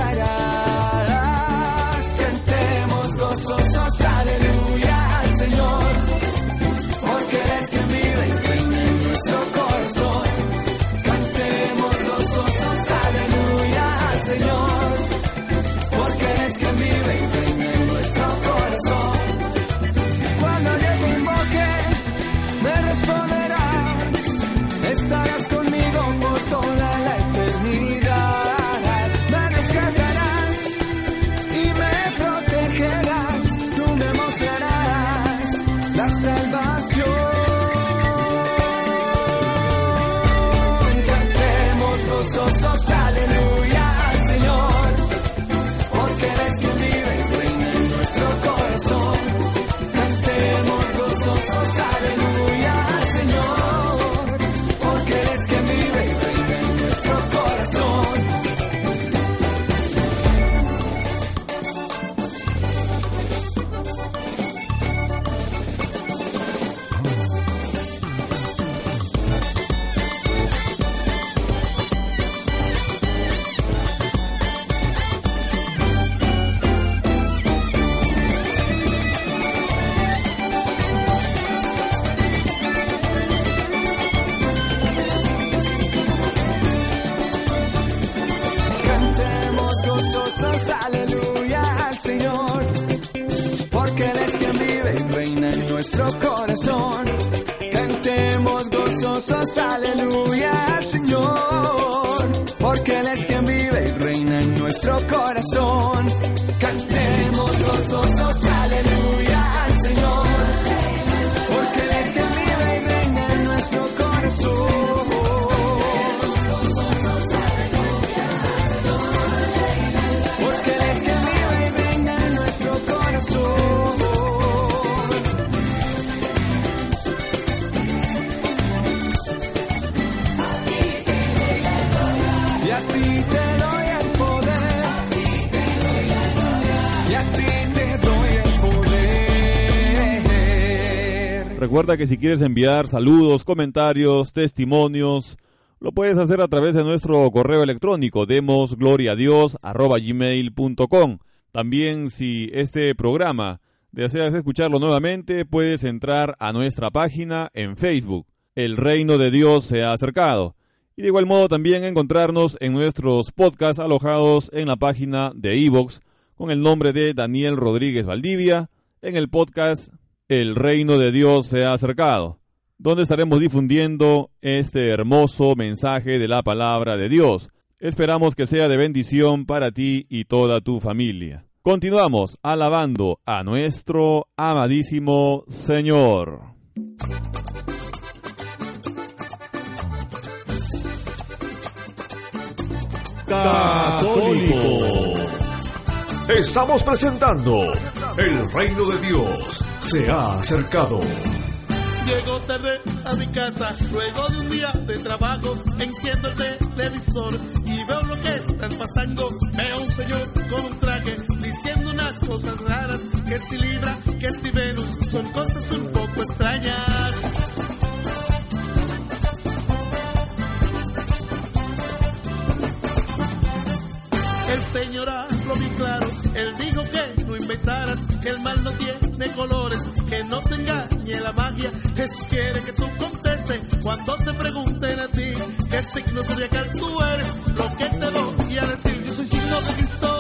Recuerda que si quieres enviar saludos, comentarios, testimonios, lo puedes hacer a través de nuestro correo electrónico demosgloriadios@gmail.com. También si este programa deseas escucharlo nuevamente, puedes entrar a nuestra página en Facebook. El reino de Dios se ha acercado. Y de igual modo también encontrarnos en nuestros podcasts alojados en la página de iVoox con el nombre de Daniel Rodríguez Valdivia en el podcast El reino de Dios se ha acercado, donde estaremos difundiendo este hermoso mensaje de la palabra de Dios. Esperamos que sea de bendición para ti y toda tu familia. Continuamos alabando a nuestro amadísimo Señor. Católico. Estamos presentando El reino de Dios se ha acercado. Llego tarde a mi casa, luego de un día de trabajo, enciendo el televisor y veo lo que están pasando. Veo un señor con un traje diciendo unas cosas raras, que si Libra, que si Venus, son cosas un poco extrañas. El señor habló bien claro, él dijo que no inventaras, que el mal no tiene colores, que no te engañe la magia, Jesús quiere que tú contestes cuando te pregunten a ti qué signo zodiacal tú eres, lo que te voy a decir, yo soy signo de Cristo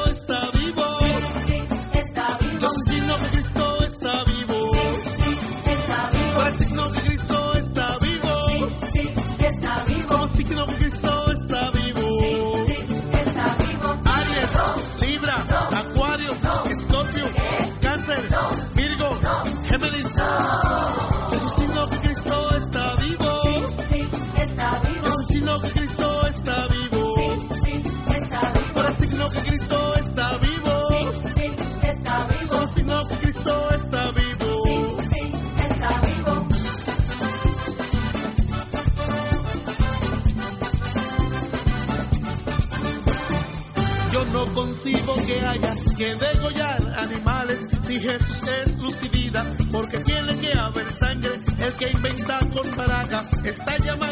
que haya que degollar animales si Jesús es luz y vida, porque tiene que haber sangre. El que inventa con baraja está llamando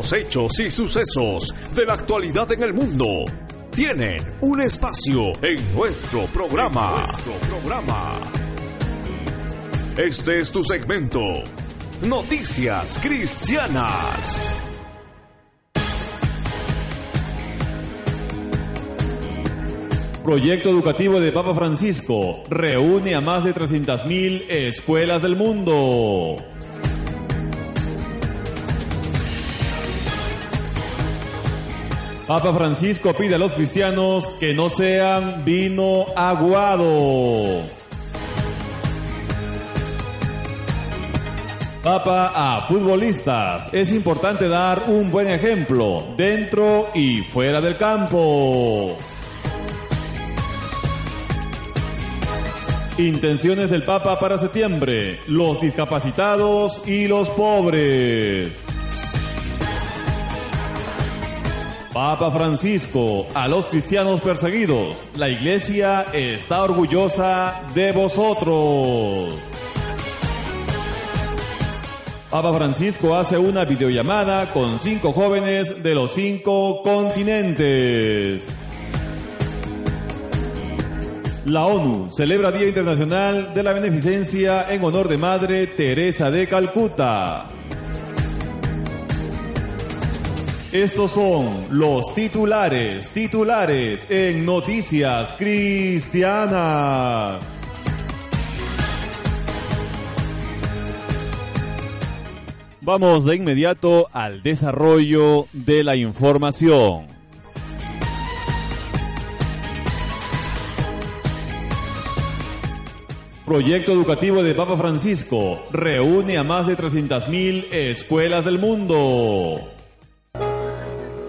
Los hechos y sucesos de la actualidad en el mundo tienen un espacio en nuestro programa. programa. Este es tu segmento. Noticias Cristianas. Proyecto educativo de Papa Francisco reúne a más de 300.000 escuelas del mundo. Papa Francisco pide a los cristianos que no sean vino aguado. Papa a futbolistas. Es importante dar un buen ejemplo dentro y fuera del campo. Intenciones del Papa para septiembre. Los discapacitados y los pobres. Papa Francisco, a los cristianos perseguidos, la iglesia está orgullosa de vosotros. Papa Francisco hace una videollamada con cinco jóvenes de los cinco continentes. La ONU celebra Día Internacional de la Beneficencia en honor de Madre Teresa de Calcuta. Estos son los titulares, titulares en Noticias Cristianas. Vamos de inmediato al desarrollo de la información. Proyecto educativo de Papa Francisco reúne a más de 300.000 escuelas del mundo.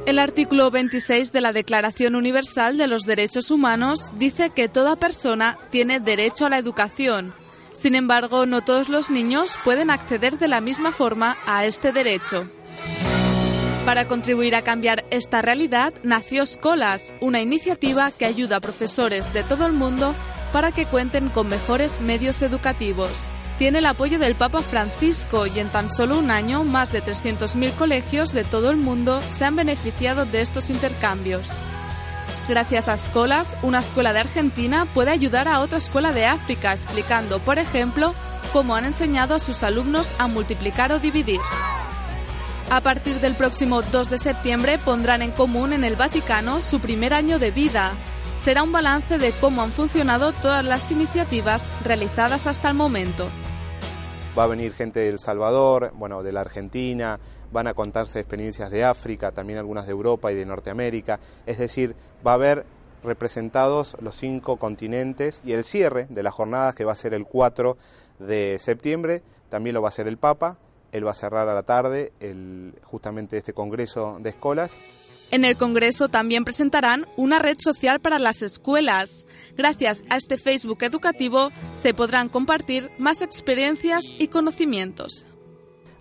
El artículo 26 de la Declaración Universal de los Derechos Humanos dice que toda persona tiene derecho a la educación. Sin embargo, no todos los niños pueden acceder de la misma forma a este derecho. Para contribuir a cambiar esta realidad, nació Escolas, una iniciativa que ayuda a profesores de todo el mundo para que cuenten con mejores medios educativos. Tiene el apoyo del Papa Francisco y en tan solo un año más de 300.000 colegios de todo el mundo se han beneficiado de estos intercambios. Gracias a Escolas, una escuela de Argentina puede ayudar a otra escuela de África explicando, por ejemplo, cómo han enseñado a sus alumnos a multiplicar o dividir. A partir del próximo 2 de septiembre pondrán en común en el Vaticano su primer año de vida. Será un balance de cómo han funcionado todas las iniciativas realizadas hasta el momento. Va a venir gente del Salvador, bueno, de la Argentina, van a contarse experiencias de África, también algunas de Europa y de Norteamérica. Es decir, va a haber representados los cinco continentes y el cierre de la jornada que va a ser el 4 de septiembre, también lo va a hacer el Papa. Él va a cerrar a la tarde el, justamente este Congreso de Escolas en el Congreso también presentarán una red social para las escuelas. Gracias a este Facebook educativo se podrán compartir más experiencias y conocimientos.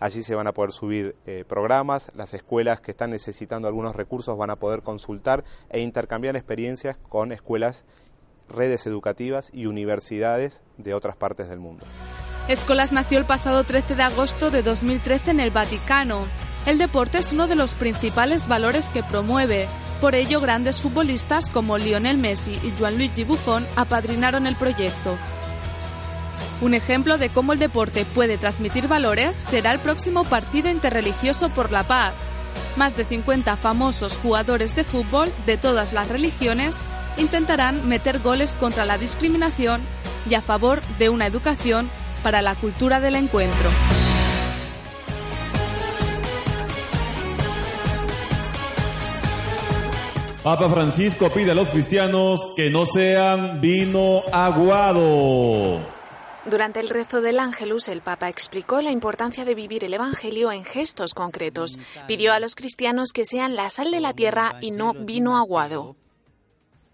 Allí se van a poder subir eh, programas, las escuelas que están necesitando algunos recursos van a poder consultar e intercambiar experiencias con escuelas, redes educativas y universidades de otras partes del mundo. Escolas nació el pasado 13 de agosto de 2013 en el Vaticano. El deporte es uno de los principales valores que promueve. Por ello, grandes futbolistas como Lionel Messi y Gianluigi Buffon apadrinaron el proyecto. Un ejemplo de cómo el deporte puede transmitir valores será el próximo partido interreligioso por la paz. Más de 50 famosos jugadores de fútbol de todas las religiones intentarán meter goles contra la discriminación y a favor de una educación para la cultura del encuentro. Papa Francisco pide a los cristianos que no sean vino aguado. Durante el rezo del Ángelus, el Papa explicó la importancia de vivir el Evangelio en gestos concretos. Pidió a los cristianos que sean la sal de la tierra y no vino aguado.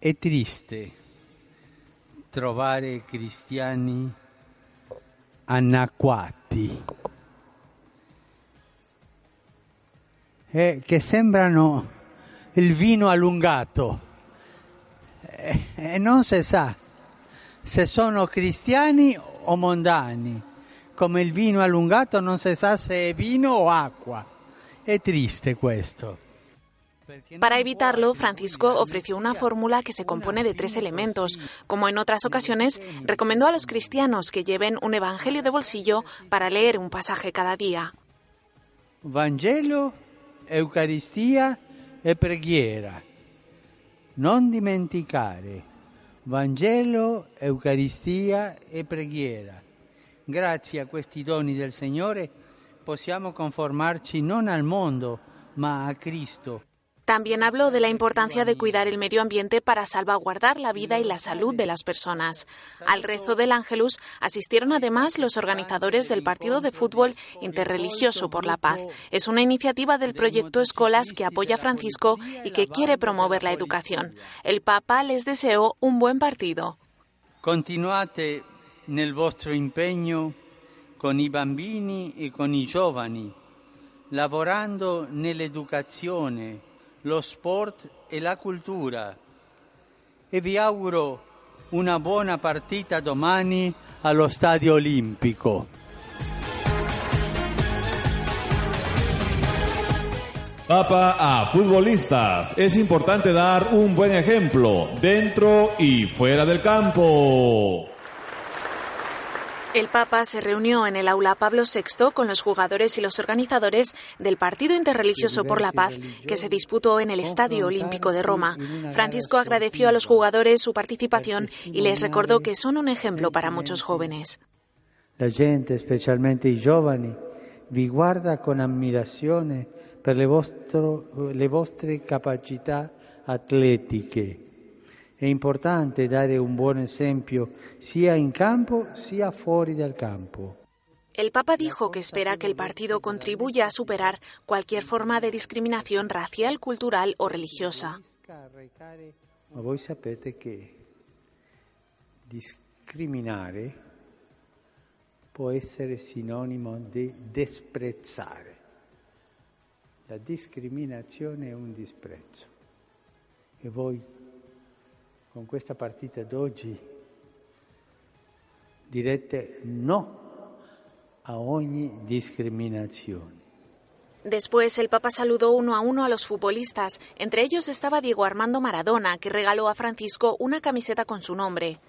Es triste trovare cristiani anacquati eh, che sembrano il vino allungato e, e non si sa se sono cristiani o mondani. Come il vino allungato non si sa se è vino o acqua. È triste questo. Para evitarlo, Francisco ofreció una fórmula que se compone de tres elementos. Como en otras ocasiones, recomendó a los cristianos que lleven un evangelio de bolsillo para leer un pasaje cada día. Vangelo, Eucaristia e preghiera. Non dimenticare. Vangelo, Eucaristia e preghiera. Grazie a questi doni del Signore possiamo conformarci non al mondo, ma a Cristo. También habló de la importancia de cuidar el medio ambiente para salvaguardar la vida y la salud de las personas. Al rezo del Ángelus asistieron además los organizadores del partido de fútbol interreligioso por la paz. Es una iniciativa del proyecto Escolas que apoya a Francisco y que quiere promover la educación. El Papa les deseó un buen partido. Continuate nel vostro impegno con i bambini e con i giovani, lavorando nell'educazione, lo sport e la cultura. E vi auguro una buona partita domani allo Stadio Olimpico. Papa a futbolistas. Es importante dar un buen ejemplo dentro y fuera del campo. El Papa se reunió en el aula Pablo VI con los jugadores y los organizadores del Partido Interreligioso por la Paz que se disputó en el Estadio Olímpico de Roma. Francisco agradeció a los jugadores su participación y les recordó que son un ejemplo para muchos jóvenes. La gente, specialmente i giovani, vi guarda con ammirazione per le, vostro- le vostre. È importante dare un buon esempio sia in campo sia fuori dal campo. El Papa dijo que espera que el partido contribuya a superar cualquier forma de discriminación racial, cultural o religiosa. Ma voi sapete che discriminare può essere sinonimo di disprezzare. La discriminazione è un disprezzo. E voi con questa partita d'oggi direte no a ogni discriminazione. Después el Papa saludó uno a uno a los futbolistas. Entre ellos estaba Diego Armando Maradona, que regaló a Francisco una camiseta con su nombre.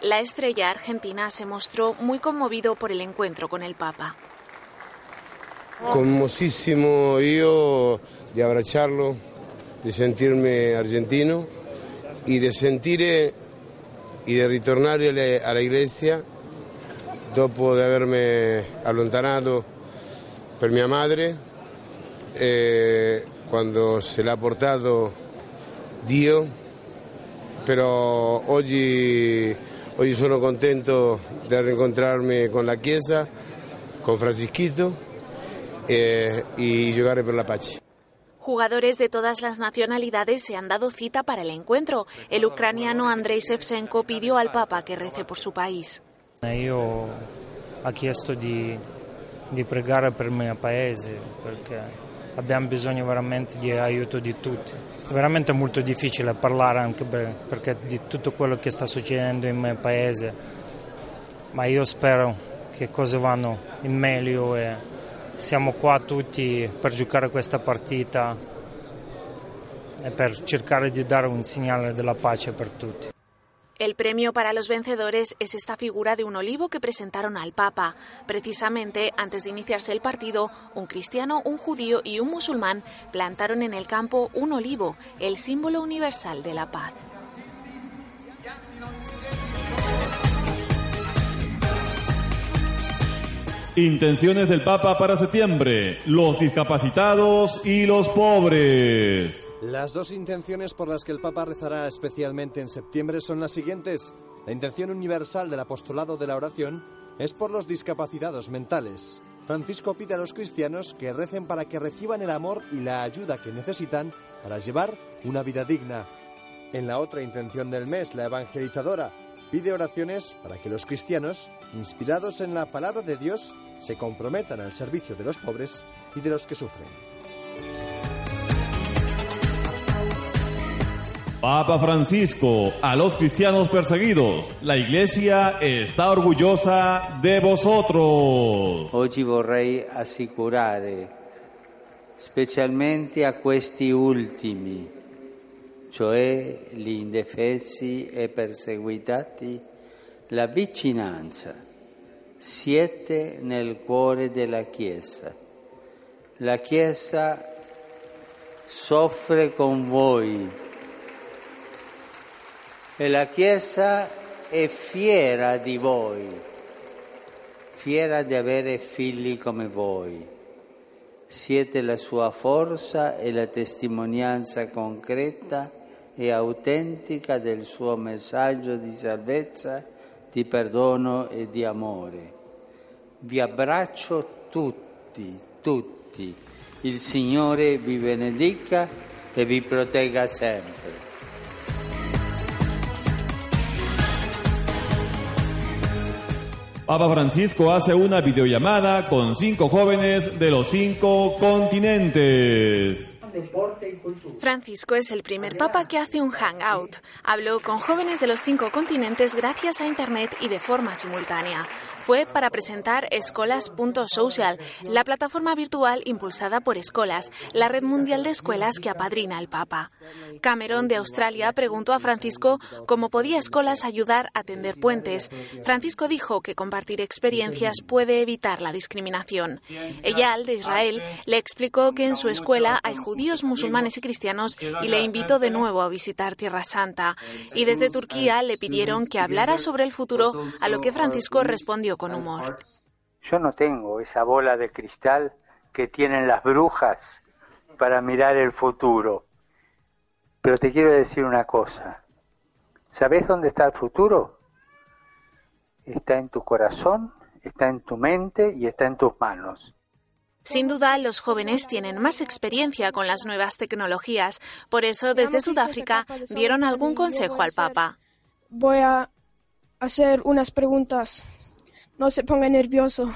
La estrella argentina se mostró muy conmovido por el encuentro con el Papa. Conmosísimo io di abbracciarlo, di sentirmi argentino e di sentire e di ritornare alle- alla iglesia dopo di avermi allontanato per mia madre eh, quando se l'ha portato Dio, però oggi, oggi sono contento di rincontrarmi con la Chiesa, con Francisquito eh, y giocare per la pace. Jugadores de todas las nacionalidades se han dado cita para el encuentro. El ucraniano Andrei Shevchenko pidió al Papa que rece por su país. Io ho chiesto di, di pregare per il mio paese perché abbiamo bisogno veramente di aiuto di tutti. È veramente molto difficile parlare anche per- perché di tutto quello che sta succedendo in mio paese, ma io spero che cose vanno siamo qua tutti per giocare questa partita e per cercare di dare un segnale della pace per tutti. El premio para los vencedores es esta figura de un olivo que presentaron al Papa. Precisamente antes de iniciarse el partido, un cristiano, un judío y un musulmán plantaron en el campo un olivo, el símbolo universal de la paz. Intenciones del Papa para septiembre. Los discapacitados y los pobres. Las dos intenciones por las que el Papa rezará especialmente en septiembre son las siguientes. La intención universal del apostolado de la oración es por los discapacitados mentales. Francisco pide a los cristianos que recen para que reciban el amor y la ayuda que necesitan para llevar una vida digna. En la otra intención del mes, la evangelizadora pide oraciones para que los cristianos, inspirados en la palabra de Dios, se comprometan al servicio de los pobres y de los que sufren. Papa Francisco, a los cristianos perseguidos, la iglesia está orgullosa de vosotros. Oggi vorrei assicurare specialmente a questi ultimi, cioè gli indefessi e perseguitati, la vicinanza. Siete nel cuore della Chiesa. La Chiesa soffre con voi e la Chiesa è fiera di voi, fiera di avere figli come voi. Siete la sua forza e la testimonianza concreta e autentica del suo messaggio di salvezza, di perdono e di amore. Vi abbraccio tutti, tutti. Il Signore vi benedica e vi protegga sempre. Papa Francisco hace una videollamada con cinco jóvenes de los cinco continentes. Francisco es el primer papa que hace un hangout. Habló con jóvenes de los cinco continentes gracias a Internet y de forma simultánea. Fue para presentar Escolas.social, la plataforma virtual impulsada por Escolas, la red mundial de escuelas que apadrina al Papa. Cameron de Australia preguntó a Francisco cómo podía Escolas ayudar a tender puentes. Francisco dijo que compartir experiencias puede evitar la discriminación. Eyal, de Israel, le explicó que en su escuela hay judíos, musulmanes y cristianos y le invitó de nuevo a visitar Tierra Santa. Y desde Turquía le pidieron que hablara sobre el futuro, a lo que Francisco respondió con humor. Yo no tengo esa bola de cristal que tienen las brujas para mirar el futuro. Pero te quiero decir una cosa. ¿Sabes dónde está el futuro? Está en tu corazón, está en tu mente y está en tus manos. Sin duda, los jóvenes tienen más experiencia con las nuevas tecnologías. Por eso, desde Sudáfrica, dieron algún consejo al Papa. Voy a hacer unas preguntas. No se ponga nervioso.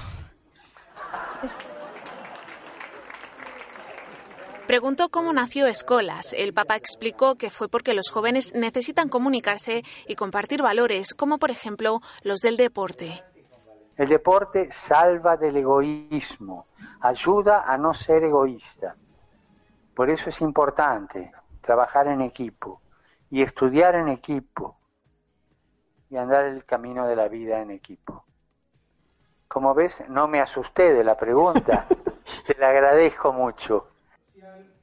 Preguntó cómo nació Escolas. El Papa explicó que fue porque los jóvenes necesitan comunicarse y compartir valores, como por ejemplo los del deporte. El deporte salva del egoísmo, ayuda a no ser egoísta. Por eso es importante trabajar en equipo y estudiar en equipo y andar el camino de la vida en equipo. Como ves, no me asusté de la pregunta. <laughs> Te la agradezco mucho.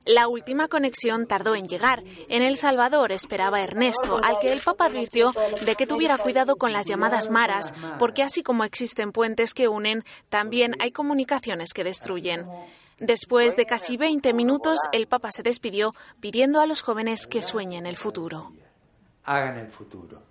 La última conexión tardó en llegar. En El Salvador esperaba Ernesto, al que el Papa advirtió de que tuviera cuidado con las llamadas maras, porque así como existen puentes que unen, también hay comunicaciones que destruyen. Después de casi 20 minutos, el Papa se despidió pidiendo a los jóvenes que sueñen el futuro. Hagan el futuro.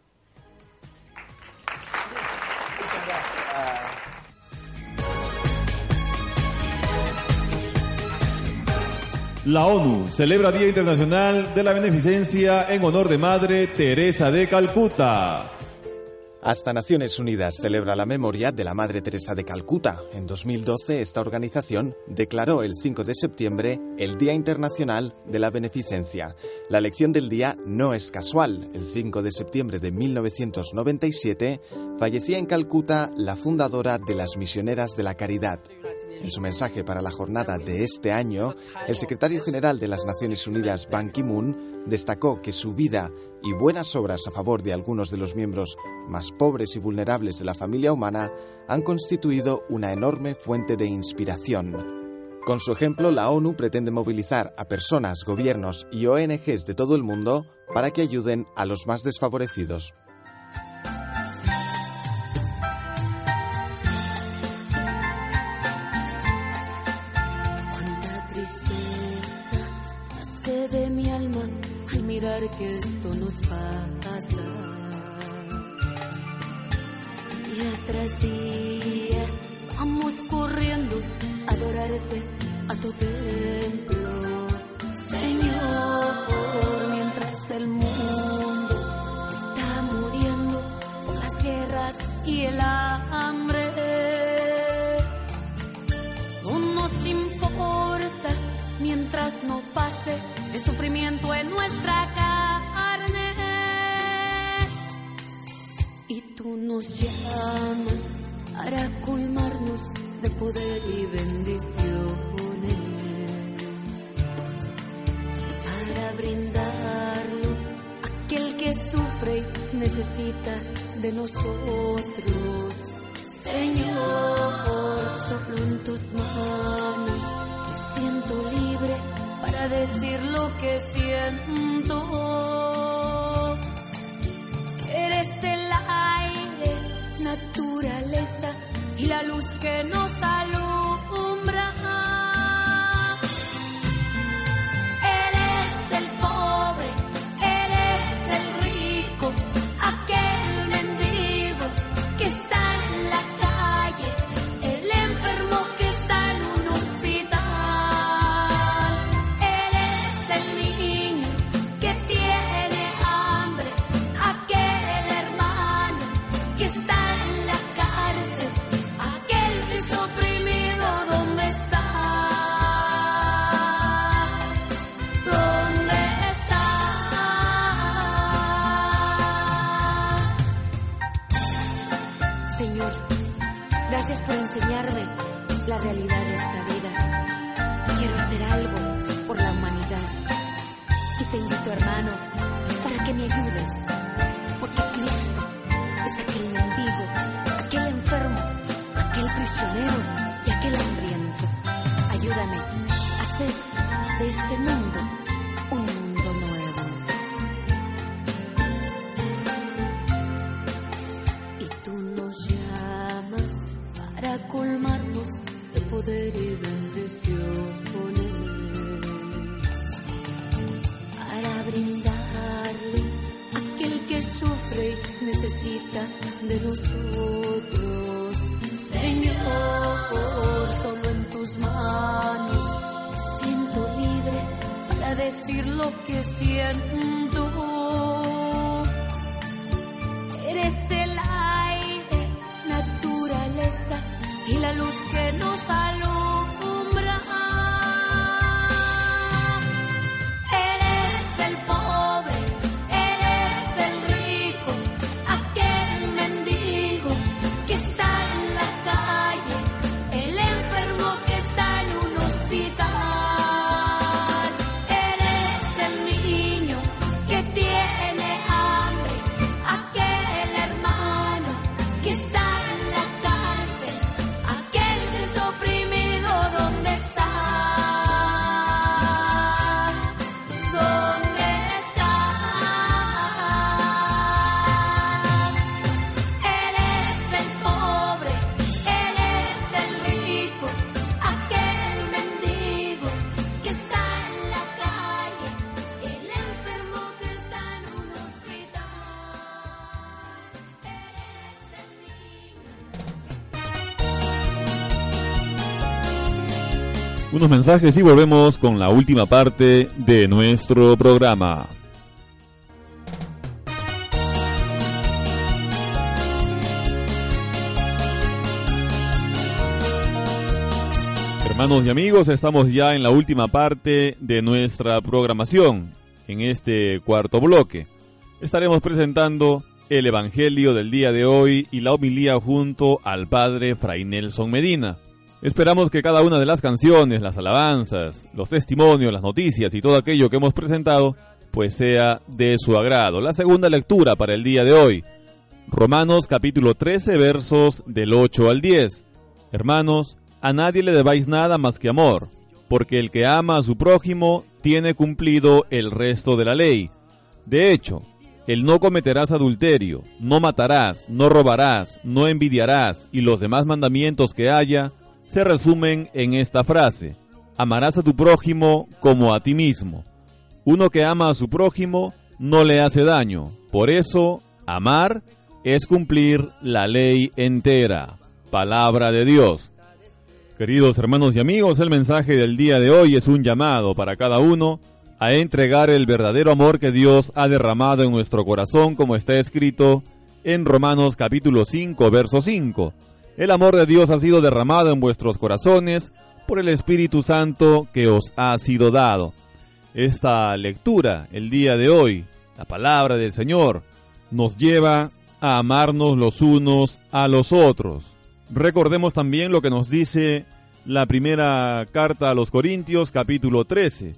La ONU celebra Día Internacional de la Beneficencia en honor de Madre Teresa de Calcuta. Hasta Naciones Unidas celebra la memoria de la Madre Teresa de Calcuta. En 2012, esta organización declaró el 5 de septiembre el Día Internacional de la Beneficencia. La elección del día no es casual. El 5 de septiembre de 1997 fallecía en Calcuta la fundadora de las Misioneras de la Caridad. En su mensaje para la jornada de este año, el secretario general de las Naciones Unidas, Ban Ki-moon, destacó que su vida y buenas obras a favor de algunos de los miembros más pobres y vulnerables de la familia humana han constituido una enorme fuente de inspiración. Con su ejemplo, la ONU pretende movilizar a personas, gobiernos y ONGs de todo el mundo para que ayuden a los más desfavorecidos. Al mirar que esto nos pasa. Día tras día vamos corriendo a adorarte a tu templo, Señor, mientras el mundo está muriendo por las guerras y el hambre. No nos importa mientras no pase sufrimiento en nuestra carne. Y tú nos llamas para colmarnos de poder y bendiciones, para brindarlo a aquel que sufre y necesita de nosotros. Señor, soplo en tus manos para decir lo que siento. Eres el aire, naturaleza y la luz que nos alumbra. Unos mensajes y volvemos con la última parte de nuestro programa. Hermanos y amigos, estamos ya en la última parte de nuestra programación. En este cuarto bloque estaremos presentando el Evangelio del día de hoy y la homilía junto al Padre Fray Nelson Medina. Esperamos que cada una de las canciones, las alabanzas, los testimonios, las noticias y todo aquello que hemos presentado, pues sea de su agrado. La segunda lectura para el día de hoy. Romanos capítulo 13 versos del 8 al 10. Hermanos, a nadie le debáis nada más que amor, porque el que ama a su prójimo tiene cumplido el resto de la ley. De hecho, el no cometerás adulterio, no matarás, no robarás, no envidiarás y los demás mandamientos que haya se resumen en esta frase, amarás a tu prójimo como a ti mismo. Uno que ama a su prójimo no le hace daño, por eso amar es cumplir la ley entera. Palabra de Dios. Queridos hermanos y amigos, el mensaje del día de hoy es un llamado para cada uno a entregar el verdadero amor que Dios ha derramado en nuestro corazón, como está escrito en Romanos capítulo 5, verso 5. El amor de Dios ha sido derramado en vuestros corazones por el Espíritu Santo que os ha sido dado. Esta lectura, el día de hoy, la palabra del Señor, nos lleva a amarnos los unos a los otros. Recordemos también lo que nos dice la primera carta a los Corintios capítulo 13.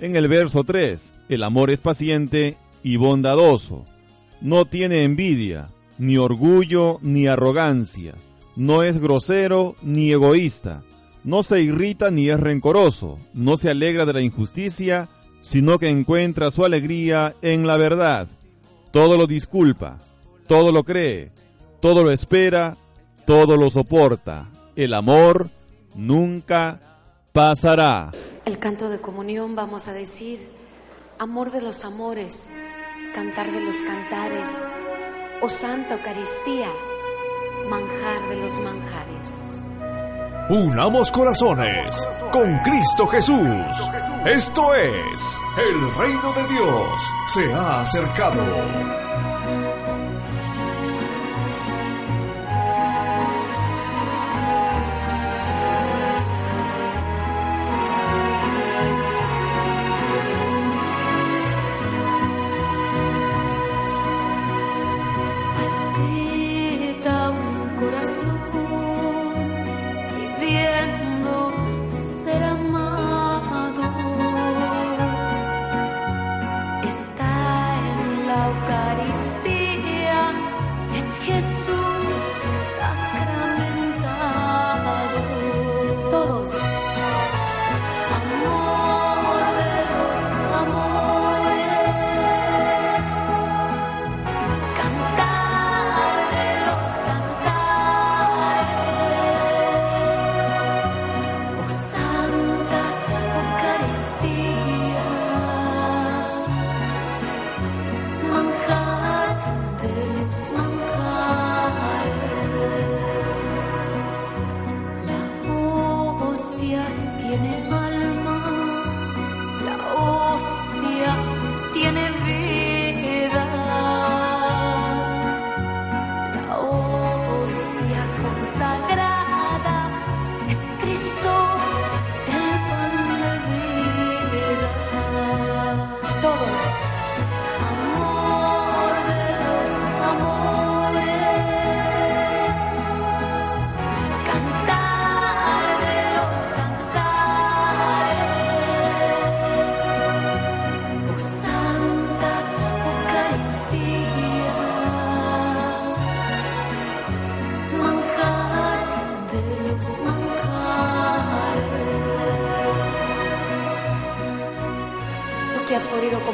En el verso 3, el amor es paciente y bondadoso. No tiene envidia, ni orgullo, ni arrogancia. No es grosero ni egoísta. No se irrita ni es rencoroso. No se alegra de la injusticia, sino que encuentra su alegría en la verdad. Todo lo disculpa, todo lo cree, todo lo espera, todo lo soporta. El amor nunca pasará. El canto de comunión vamos a decir, amor de los amores, cantar de los cantares, o Santa Eucaristía, manjar de los manjares. Unamos corazones con Cristo Jesús. Esto es, el reino de Dios se ha acercado.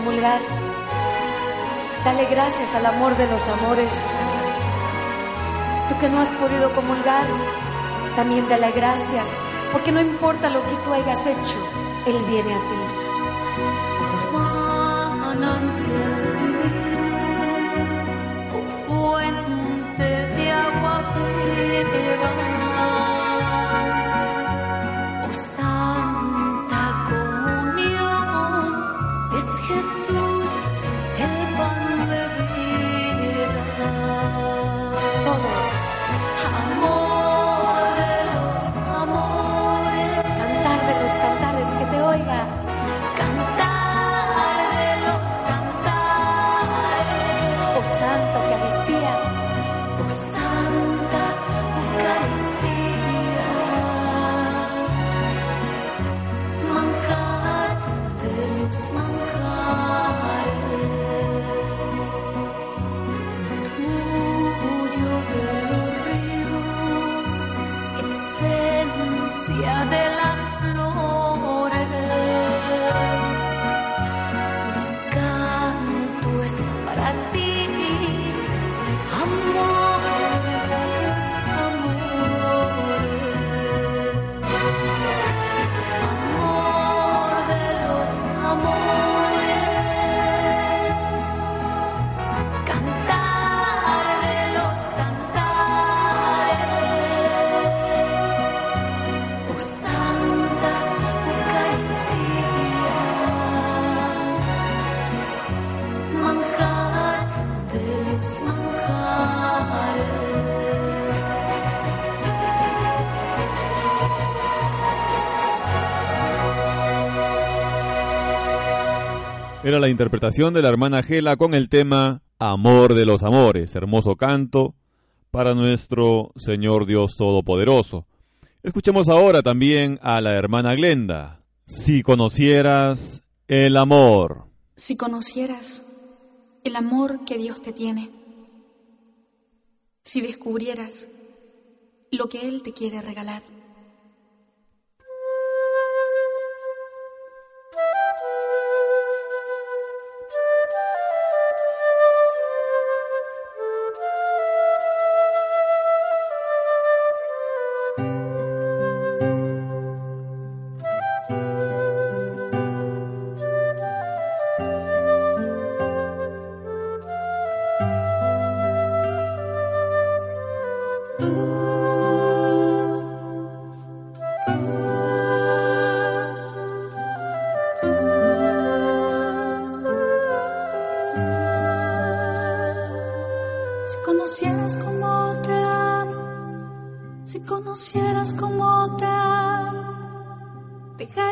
Comulgar, dale gracias al amor de los amores. Tú que no has podido comulgar, también dale gracias, porque no importa lo que tú hayas hecho, Él viene a ti. La interpretación de la hermana Gela con el tema Amor de los Amores, hermoso canto para nuestro Señor Dios Todopoderoso. Escuchemos ahora también a la hermana Glenda. Si conocieras el amor. Si conocieras el amor que Dios te tiene. Si descubrieras lo que Él te quiere regalar.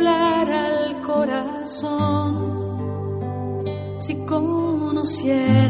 hablara el corazón. Si conocieras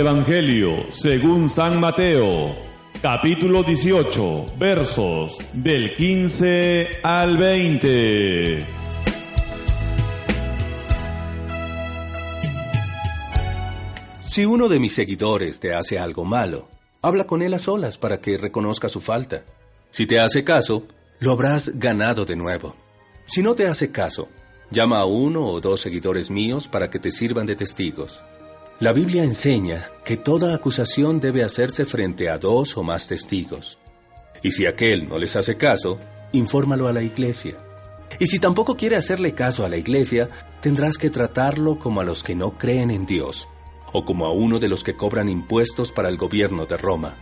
Evangelio según San Mateo, capítulo 18, versos del 15 al 20. Si uno de mis seguidores te hace algo malo, habla con él a solas para que reconozca su falta. Si te hace caso, lo habrás ganado de nuevo. Si no te hace caso, llama a uno o dos seguidores míos para que te sirvan de testigos. La Biblia enseña que toda acusación debe hacerse frente a dos o más testigos. Y si aquel no les hace caso, infórmalo a la iglesia. Y si tampoco quiere hacerle caso a la iglesia, tendrás que tratarlo como a los que no creen en Dios, o como a uno de los que cobran impuestos para el gobierno de Roma.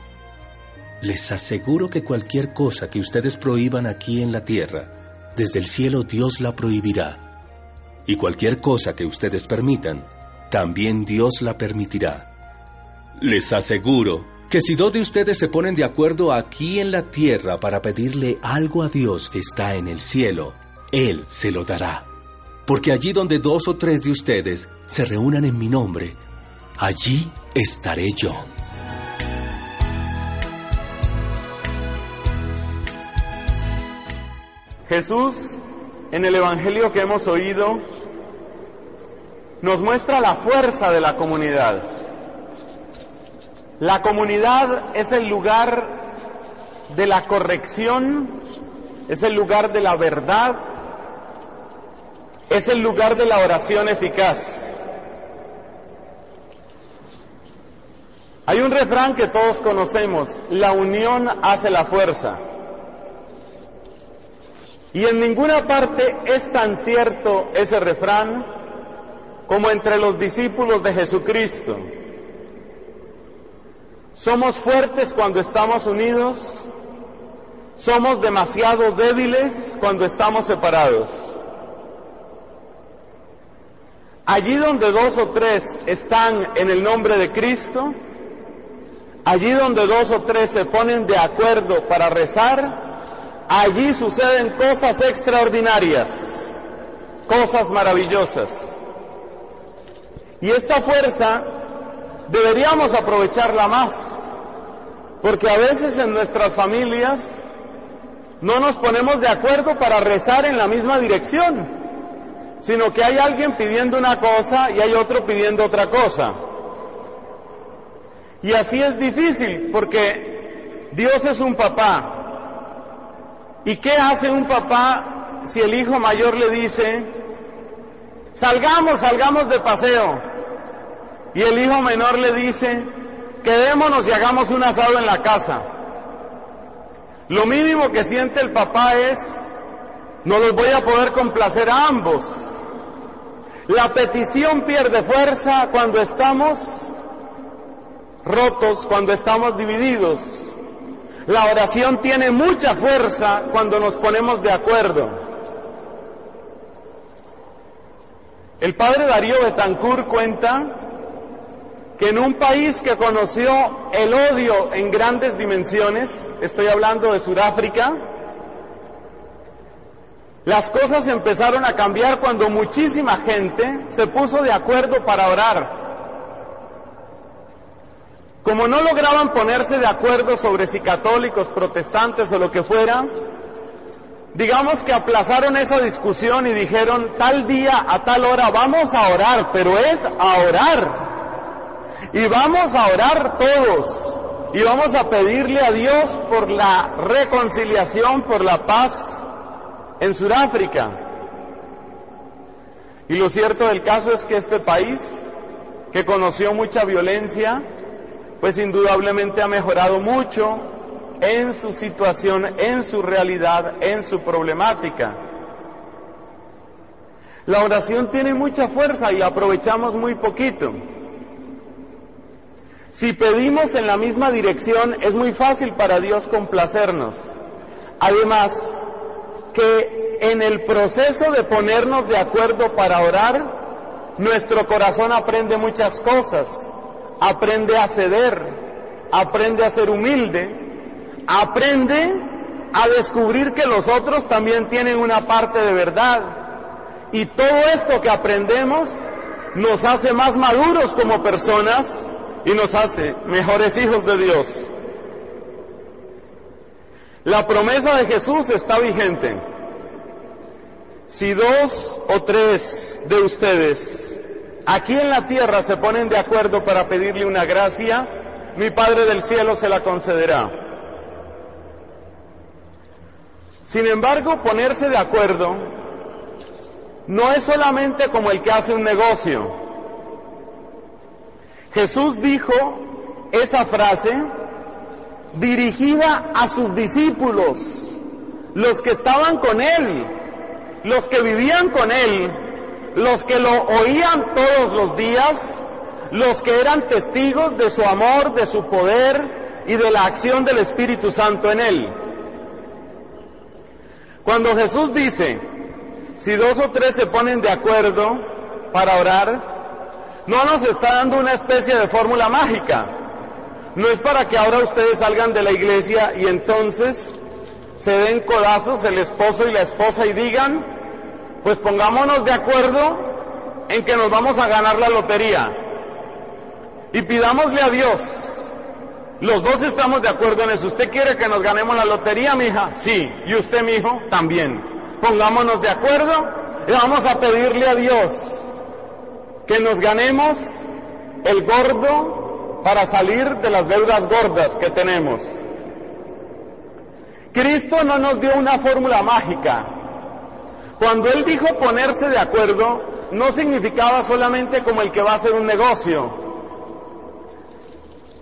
Les aseguro que cualquier cosa que ustedes prohíban aquí en la tierra, desde el cielo Dios la prohibirá. Y cualquier cosa que ustedes permitan, también Dios la permitirá. Les aseguro que si dos de ustedes se ponen de acuerdo aquí en la tierra para pedirle algo a Dios que está en el cielo, Él se lo dará. Porque allí donde dos o tres de ustedes se reúnan en mi nombre, allí estaré yo. Jesús, en el Evangelio que hemos oído, nos muestra la fuerza de la comunidad. La comunidad es el lugar de la corrección, es el lugar de la verdad, es el lugar de la oración eficaz. Hay un refrán que todos conocemos, la unión hace la fuerza. Y en ninguna parte es tan cierto ese refrán como entre los discípulos de Jesucristo. Somos fuertes cuando estamos unidos, somos demasiado débiles cuando estamos separados. Allí donde dos o tres están en el nombre de Cristo, allí donde dos o tres se ponen de acuerdo para rezar, allí suceden cosas extraordinarias, cosas maravillosas. Y esta fuerza deberíamos aprovecharla más, porque a veces en nuestras familias no nos ponemos de acuerdo para rezar en la misma dirección, sino que hay alguien pidiendo una cosa y hay otro pidiendo otra cosa. Y así es difícil, porque Dios es un papá. ¿Y qué hace un papá si el hijo mayor le dice, salgamos, salgamos de paseo? Y el hijo menor le dice, quedémonos y hagamos un asado en la casa. Lo mínimo que siente el papá es, no los voy a poder complacer a ambos. La petición pierde fuerza cuando estamos rotos, cuando estamos divididos. La oración tiene mucha fuerza cuando nos ponemos de acuerdo. El padre Darío Betancourt cuenta que en un país que conoció el odio en grandes dimensiones, estoy hablando de Sudáfrica, las cosas empezaron a cambiar cuando muchísima gente se puso de acuerdo para orar. Como no lograban ponerse de acuerdo sobre si católicos, protestantes o lo que fuera, digamos que aplazaron esa discusión y dijeron tal día a tal hora vamos a orar, pero es a orar. Y vamos a orar todos y vamos a pedirle a Dios por la reconciliación, por la paz en Sudáfrica. Y lo cierto del caso es que este país, que conoció mucha violencia, pues indudablemente ha mejorado mucho en su situación, en su realidad, en su problemática. La oración tiene mucha fuerza y la aprovechamos muy poquito. Si pedimos en la misma dirección, es muy fácil para Dios complacernos. Además, que en el proceso de ponernos de acuerdo para orar, nuestro corazón aprende muchas cosas, aprende a ceder, aprende a ser humilde, aprende a descubrir que los otros también tienen una parte de verdad. Y todo esto que aprendemos nos hace más maduros como personas y nos hace mejores hijos de Dios. La promesa de Jesús está vigente. Si dos o tres de ustedes aquí en la tierra se ponen de acuerdo para pedirle una gracia, mi Padre del cielo se la concederá. Sin embargo, ponerse de acuerdo no es solamente como el que hace un negocio. Jesús dijo esa frase dirigida a sus discípulos, los que estaban con él, los que vivían con él, los que lo oían todos los días, los que eran testigos de su amor, de su poder y de la acción del Espíritu Santo en él. Cuando Jesús dice, si dos o tres se ponen de acuerdo para orar, no nos está dando una especie de fórmula mágica. No es para que ahora ustedes salgan de la iglesia y entonces se den codazos el esposo y la esposa y digan, pues pongámonos de acuerdo en que nos vamos a ganar la lotería. Y pidámosle a Dios. Los dos estamos de acuerdo en eso. ¿Usted quiere que nos ganemos la lotería, mija? Sí. ¿Y usted, mi hijo? También. Pongámonos de acuerdo y vamos a pedirle a Dios que nos ganemos el gordo para salir de las deudas gordas que tenemos. Cristo no nos dio una fórmula mágica. Cuando Él dijo ponerse de acuerdo, no significaba solamente como el que va a hacer un negocio.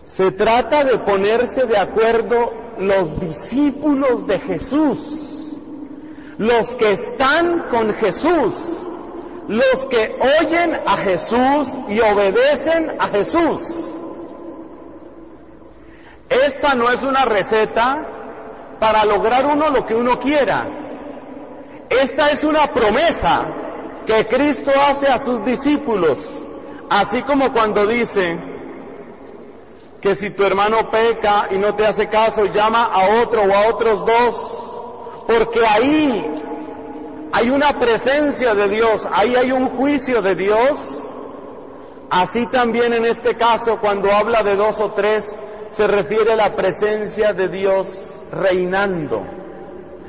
Se trata de ponerse de acuerdo los discípulos de Jesús, los que están con Jesús, los que oyen a Jesús y obedecen a Jesús. Esta no es una receta para lograr uno lo que uno quiera. Esta es una promesa que Cristo hace a sus discípulos, así como cuando dice que si tu hermano peca y no te hace caso, llama a otro o a otros dos, porque ahí hay una presencia de Dios, ahí hay un juicio de Dios. Así también en este caso, cuando habla de dos o tres, se refiere a la presencia de Dios reinando,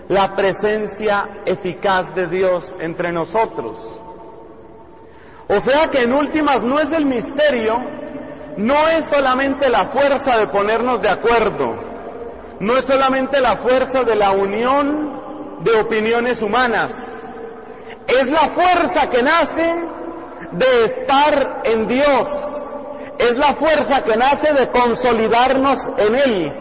la presencia eficaz de Dios entre nosotros. O sea que en últimas no es el misterio, no es solamente la fuerza de ponernos de acuerdo, no es solamente la fuerza de la unión de opiniones humanas, es la fuerza que nace de estar en Dios, es la fuerza que nace de consolidarnos en Él,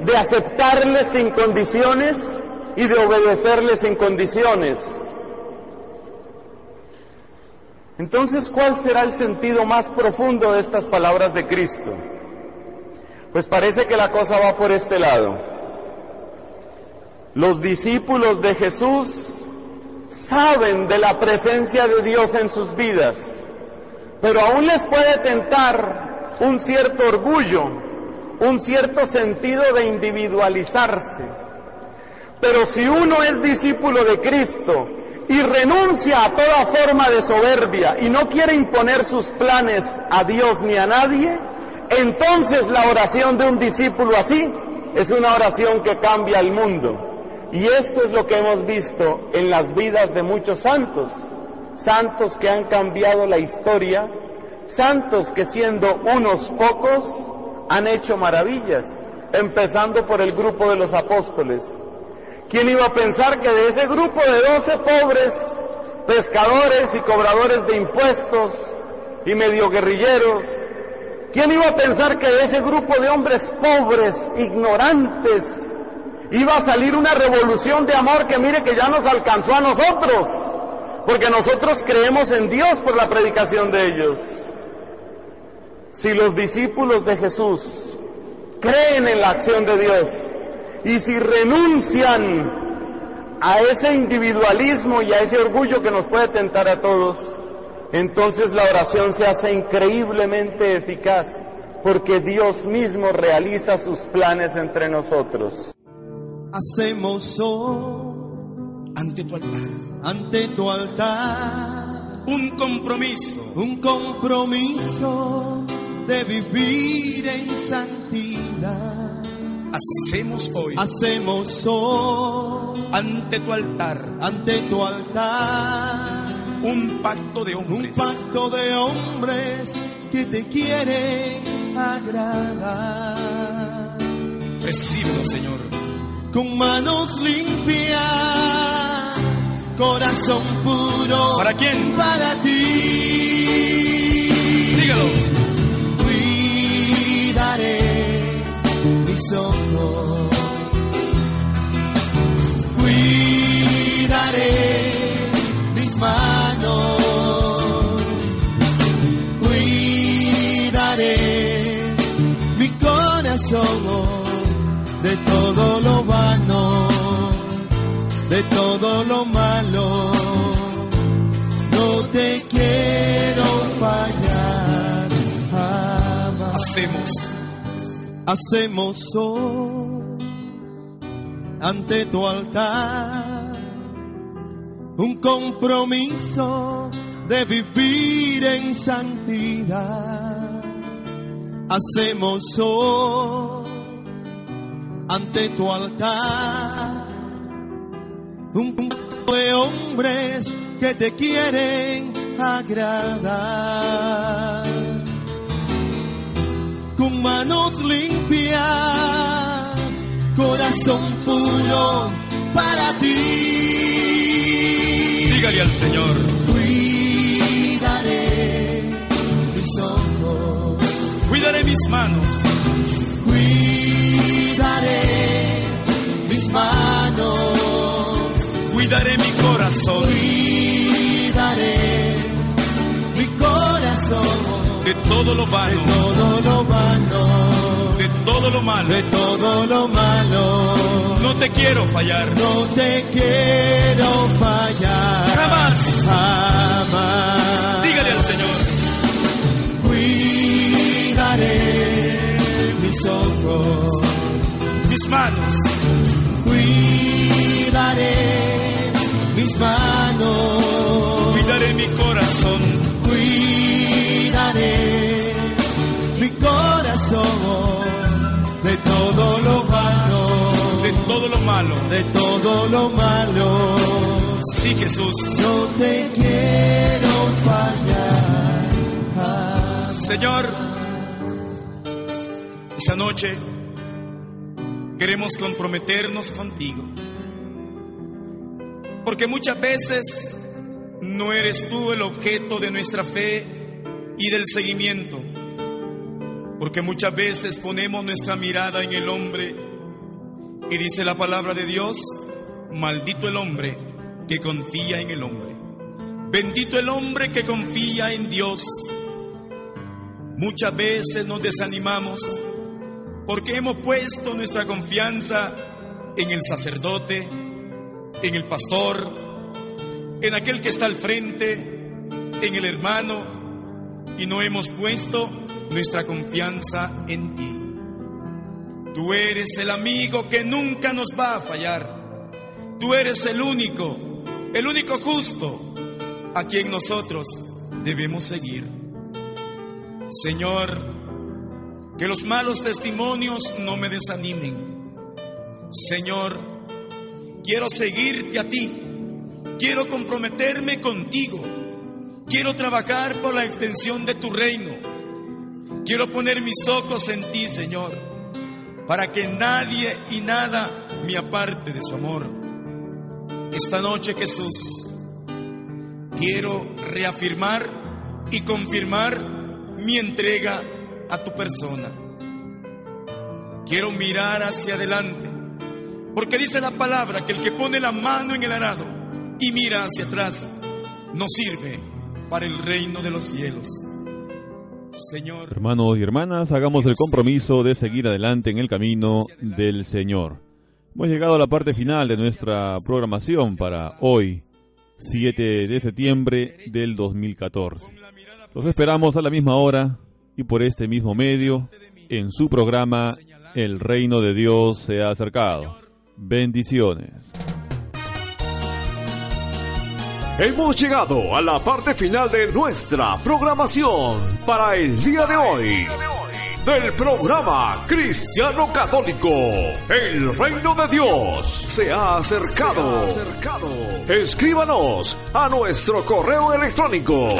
de aceptarle sin condiciones y de obedecerle sin condiciones. Entonces, ¿cuál será el sentido más profundo de estas palabras de Cristo? Pues parece que la cosa va por este lado. Los discípulos de Jesús saben de la presencia de Dios en sus vidas, pero aún les puede tentar un cierto orgullo, un cierto sentido de individualizarse. Pero si uno es discípulo de Cristo y renuncia a toda forma de soberbia y no quiere imponer sus planes a Dios ni a nadie, entonces la oración de un discípulo así es una oración que cambia el mundo. Y esto es lo que hemos visto en las vidas de muchos santos, santos que han cambiado la historia, santos que siendo unos pocos han hecho maravillas, empezando por el grupo de los apóstoles. ¿Quién iba a pensar que de ese grupo de doce pobres pescadores y cobradores de impuestos y medio guerrilleros, quién iba a pensar que de ese grupo de hombres pobres, ignorantes, iba a salir una revolución de amor que mire que ya nos alcanzó a nosotros, porque nosotros creemos en Dios por la predicación de ellos. Si los discípulos de Jesús creen en la acción de Dios, Y si renuncian a ese individualismo y a ese orgullo que nos puede tentar a todos, entonces la oración se hace increíblemente eficaz, porque Dios mismo realiza sus planes entre nosotros. Hacemos ante tu altar ante tu altar un compromiso, un compromiso de vivir en santidad. Hacemos hoy, hacemos hoy ante tu altar, ante tu altar un pacto de hombres, un pacto de hombres que te quieren agradar. Recíbelo, Señor, con manos limpias, corazón puro. ¿Para quién? Para ti. Dígalo. Cuidaré mis manos. Cuidaré mi corazón de todo lo vano, de todo lo malo. No te quiero fallar jamás. Hacemos, hacemos hoy ante tu altar un compromiso de vivir en santidad. Hacemos hoy ante tu altar un grupo de hombres que te quieren agradar con manos limpias corazón puro para ti dígale al Señor. Cuidaré mis ojos. Cuidaré mis manos. Cuidaré mis manos, cuidaré mi corazón, cuidaré mi corazón. De todo lo vano, de todo lo vano, todo lo malo, de todo lo malo. No te quiero fallar, no te quiero fallar, jamás, jamás. Dígale al Señor, cuidaré mis ojos, mis manos, cuidaré mis manos, cuidaré mi corazón, cuidaré todo lo malo, de todo lo malo, de todo lo malo. Sí, Jesús, no te quiero fallar. Señor, esta noche queremos comprometernos contigo. Porque muchas veces no eres tú el objeto de nuestra fe y del seguimiento. Porque muchas veces ponemos nuestra mirada en el hombre y dice la palabra de Dios, maldito el hombre que confía en el hombre. Bendito el hombre que confía en Dios. Muchas veces nos desanimamos porque hemos puesto nuestra confianza en el sacerdote, en el pastor, en aquel que está al frente, en el hermano, y no hemos puesto nuestra confianza en ti. Tú eres el amigo que nunca nos va a fallar. Tú eres el único, el único justo a quien nosotros debemos seguir. Señor, que los malos testimonios no me desanimen. Señor, quiero seguirte a ti. Quiero comprometerme contigo. Quiero trabajar por la extensión de tu reino. Quiero poner mis ojos en ti, Señor, para que nadie y nada me aparte de su amor. Esta noche, Jesús, quiero reafirmar y confirmar mi entrega a tu persona. Quiero mirar hacia adelante, porque dice la palabra que el que pone la mano en el arado y mira hacia atrás no sirve para el reino de los cielos. Señor. Hermanos y hermanas, hagamos el compromiso de seguir adelante en el camino del Señor. Hemos llegado a la parte final de nuestra programación para hoy, 7 de septiembre del 2014. Los esperamos a la misma hora y por este mismo medio en su programa El Reino de Dios se ha acercado. Bendiciones. Hemos llegado a la parte final de nuestra programación para el día de hoy. Del programa Cristiano Católico, el reino de Dios se ha acercado. Escríbanos a nuestro correo electrónico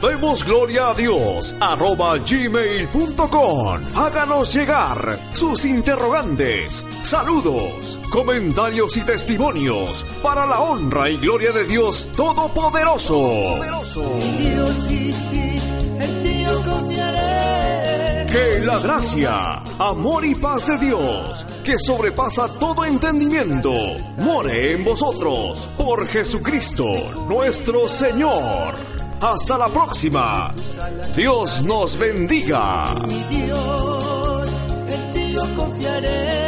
Demos gloria a Dios arroba gmail.com. Háganos llegar sus interrogantes, saludos, comentarios y testimonios para la honra y gloria de Dios Todopoderoso. Dios sí, sí, en ti yo confiaré. Que la gracia, amor y paz de Dios, que sobrepasa todo entendimiento, more en vosotros por Jesucristo nuestro Señor. Hasta la próxima. Dios nos bendiga. Mi Dios, en ti yo confiaré.